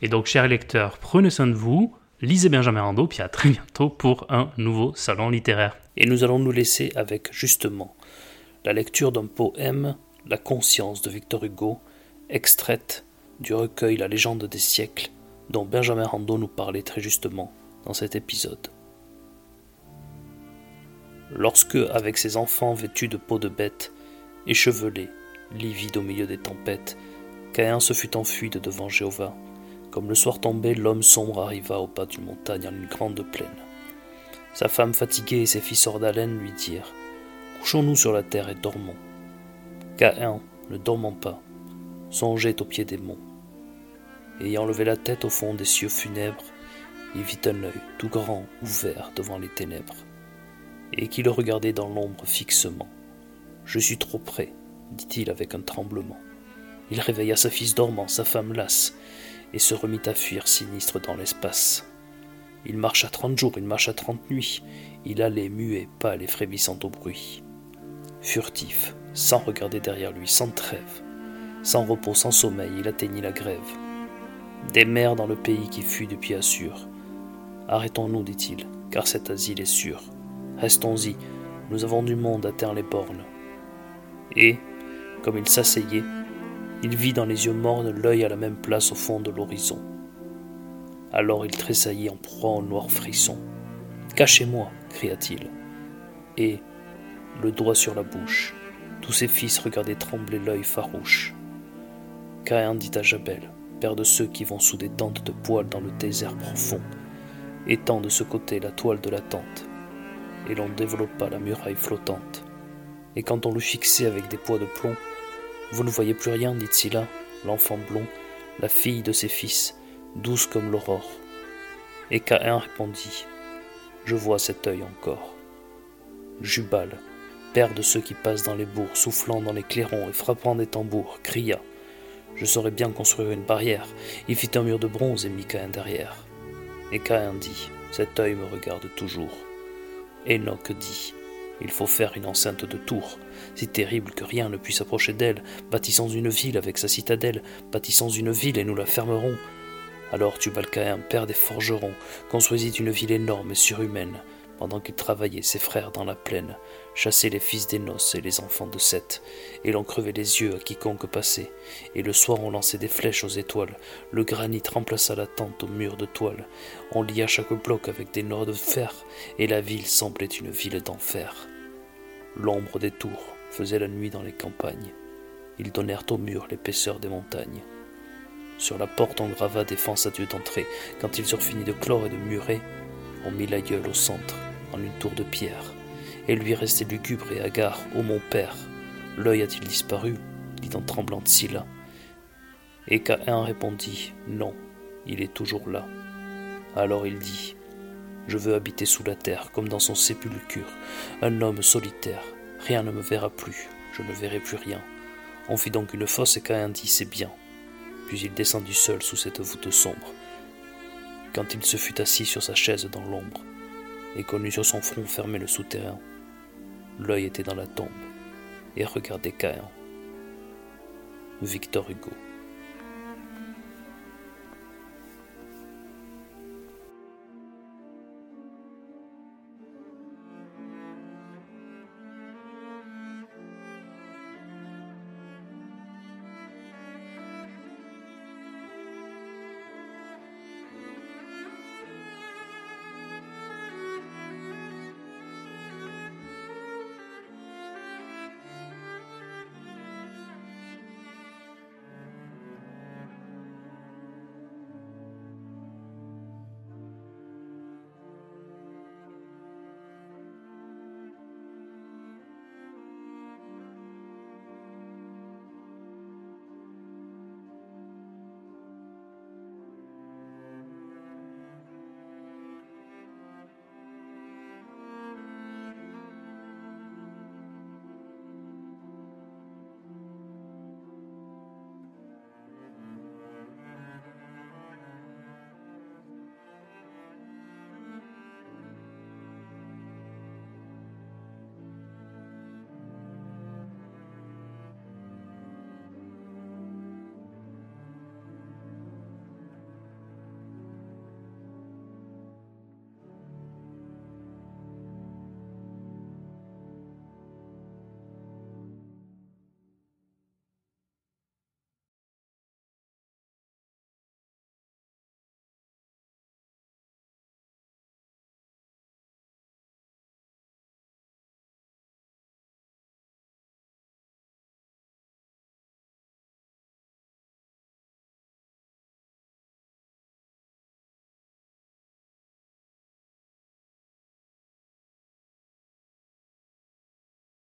Et donc, chers lecteurs, prenez soin de vous, lisez Benjamin Rando, puis à très bientôt pour un nouveau salon littéraire. Et nous allons nous laisser avec justement la lecture d'un poème, La conscience de Victor Hugo, extraite du recueil La légende des siècles dont Benjamin Rando nous parlait très justement dans cet épisode. Lorsque, avec ses enfants vêtus de peau de bête, échevelés, livides au milieu des tempêtes, Caïn se fut enfui de devant Jéhovah, comme le soir tombé, l'homme sombre arriva au bas d'une montagne en une grande plaine. Sa femme fatiguée et ses fils hors d'haleine lui dirent Couchons-nous sur la terre et dormons. Caïn, ne dormant pas, songeait au pied des monts. Ayant levé la tête au fond des cieux funèbres, il vit un œil tout grand ouvert devant les ténèbres, et qui le regardait dans l'ombre fixement. Je suis trop près, dit-il avec un tremblement. Il réveilla sa fils dormant, sa femme lasse, et se remit à fuir sinistre dans l'espace. Il marcha trente jours, il marcha trente nuits, il allait muet, pâle et frémissant au bruit. Furtif, sans regarder derrière lui, sans trêve, sans repos, sans sommeil, il atteignit la grève. Des mers dans le pays qui fut depuis Assur. Arrêtons-nous, dit-il, car cet asile est sûr. Restons-y, nous avons du monde à terre les bornes. Et, comme il s'asseyait, il vit dans les yeux mornes l'œil à la même place au fond de l'horizon. Alors il tressaillit en proie au noir frisson. Cachez-moi, cria-t-il. Et, le doigt sur la bouche, tous ses fils regardaient trembler l'œil farouche. Caïn dit à Jabel, père de ceux qui vont sous des tentes de poils dans le désert profond, étend de ce côté la toile de la tente, et l'on développa la muraille flottante. Et quand on le fixait avec des poids de plomb, vous ne voyez plus rien, dit Scylla, l'enfant blond, la fille de ses fils, douce comme l'aurore. Et Caïn répondit, Je vois cet œil encore. Jubal, père de ceux qui passent dans les bourgs, soufflant dans les clairons et frappant des tambours, cria je saurais bien construire une barrière. Il fit un mur de bronze et mit Caïn derrière. Et Caïn dit Cet œil me regarde toujours. Enoch dit Il faut faire une enceinte de tours, si terrible que rien ne puisse approcher d'elle. Bâtissons une ville avec sa citadelle, bâtissons une ville et nous la fermerons. Alors Tubal-Caïn, père des forgerons, construisit une ville énorme et surhumaine. Pendant qu'il travaillait, ses frères dans la plaine chassaient les fils des noces et les enfants de Seth, et l'on crevait les yeux à quiconque passait, et le soir on lançait des flèches aux étoiles, le granit remplaça la tente au mur de toile, on lia chaque bloc avec des noix de fer, et la ville semblait une ville d'enfer. L'ombre des tours faisait la nuit dans les campagnes, ils donnèrent au mur l'épaisseur des montagnes. Sur la porte on grava défense à Dieu d'entrée, quand ils eurent fini de clore et de murer, on mit la gueule au centre, en une tour de pierre, et lui restait lugubre et hagard. Ô mon père, l'œil a-t-il disparu? dit en tremblante Scylla. Et Caïn répondit Non, il est toujours là. Alors il dit Je veux habiter sous la terre, comme dans son sépulcre, un homme solitaire. Rien ne me verra plus, je ne verrai plus rien. On fit donc une fosse et Caïn dit C'est bien. Puis il descendit seul sous cette voûte sombre. Quand il se fut assis sur sa chaise dans l'ombre, et connut sur son front fermé le souterrain, L'œil était dans la tombe et regardait Caïn. Victor Hugo.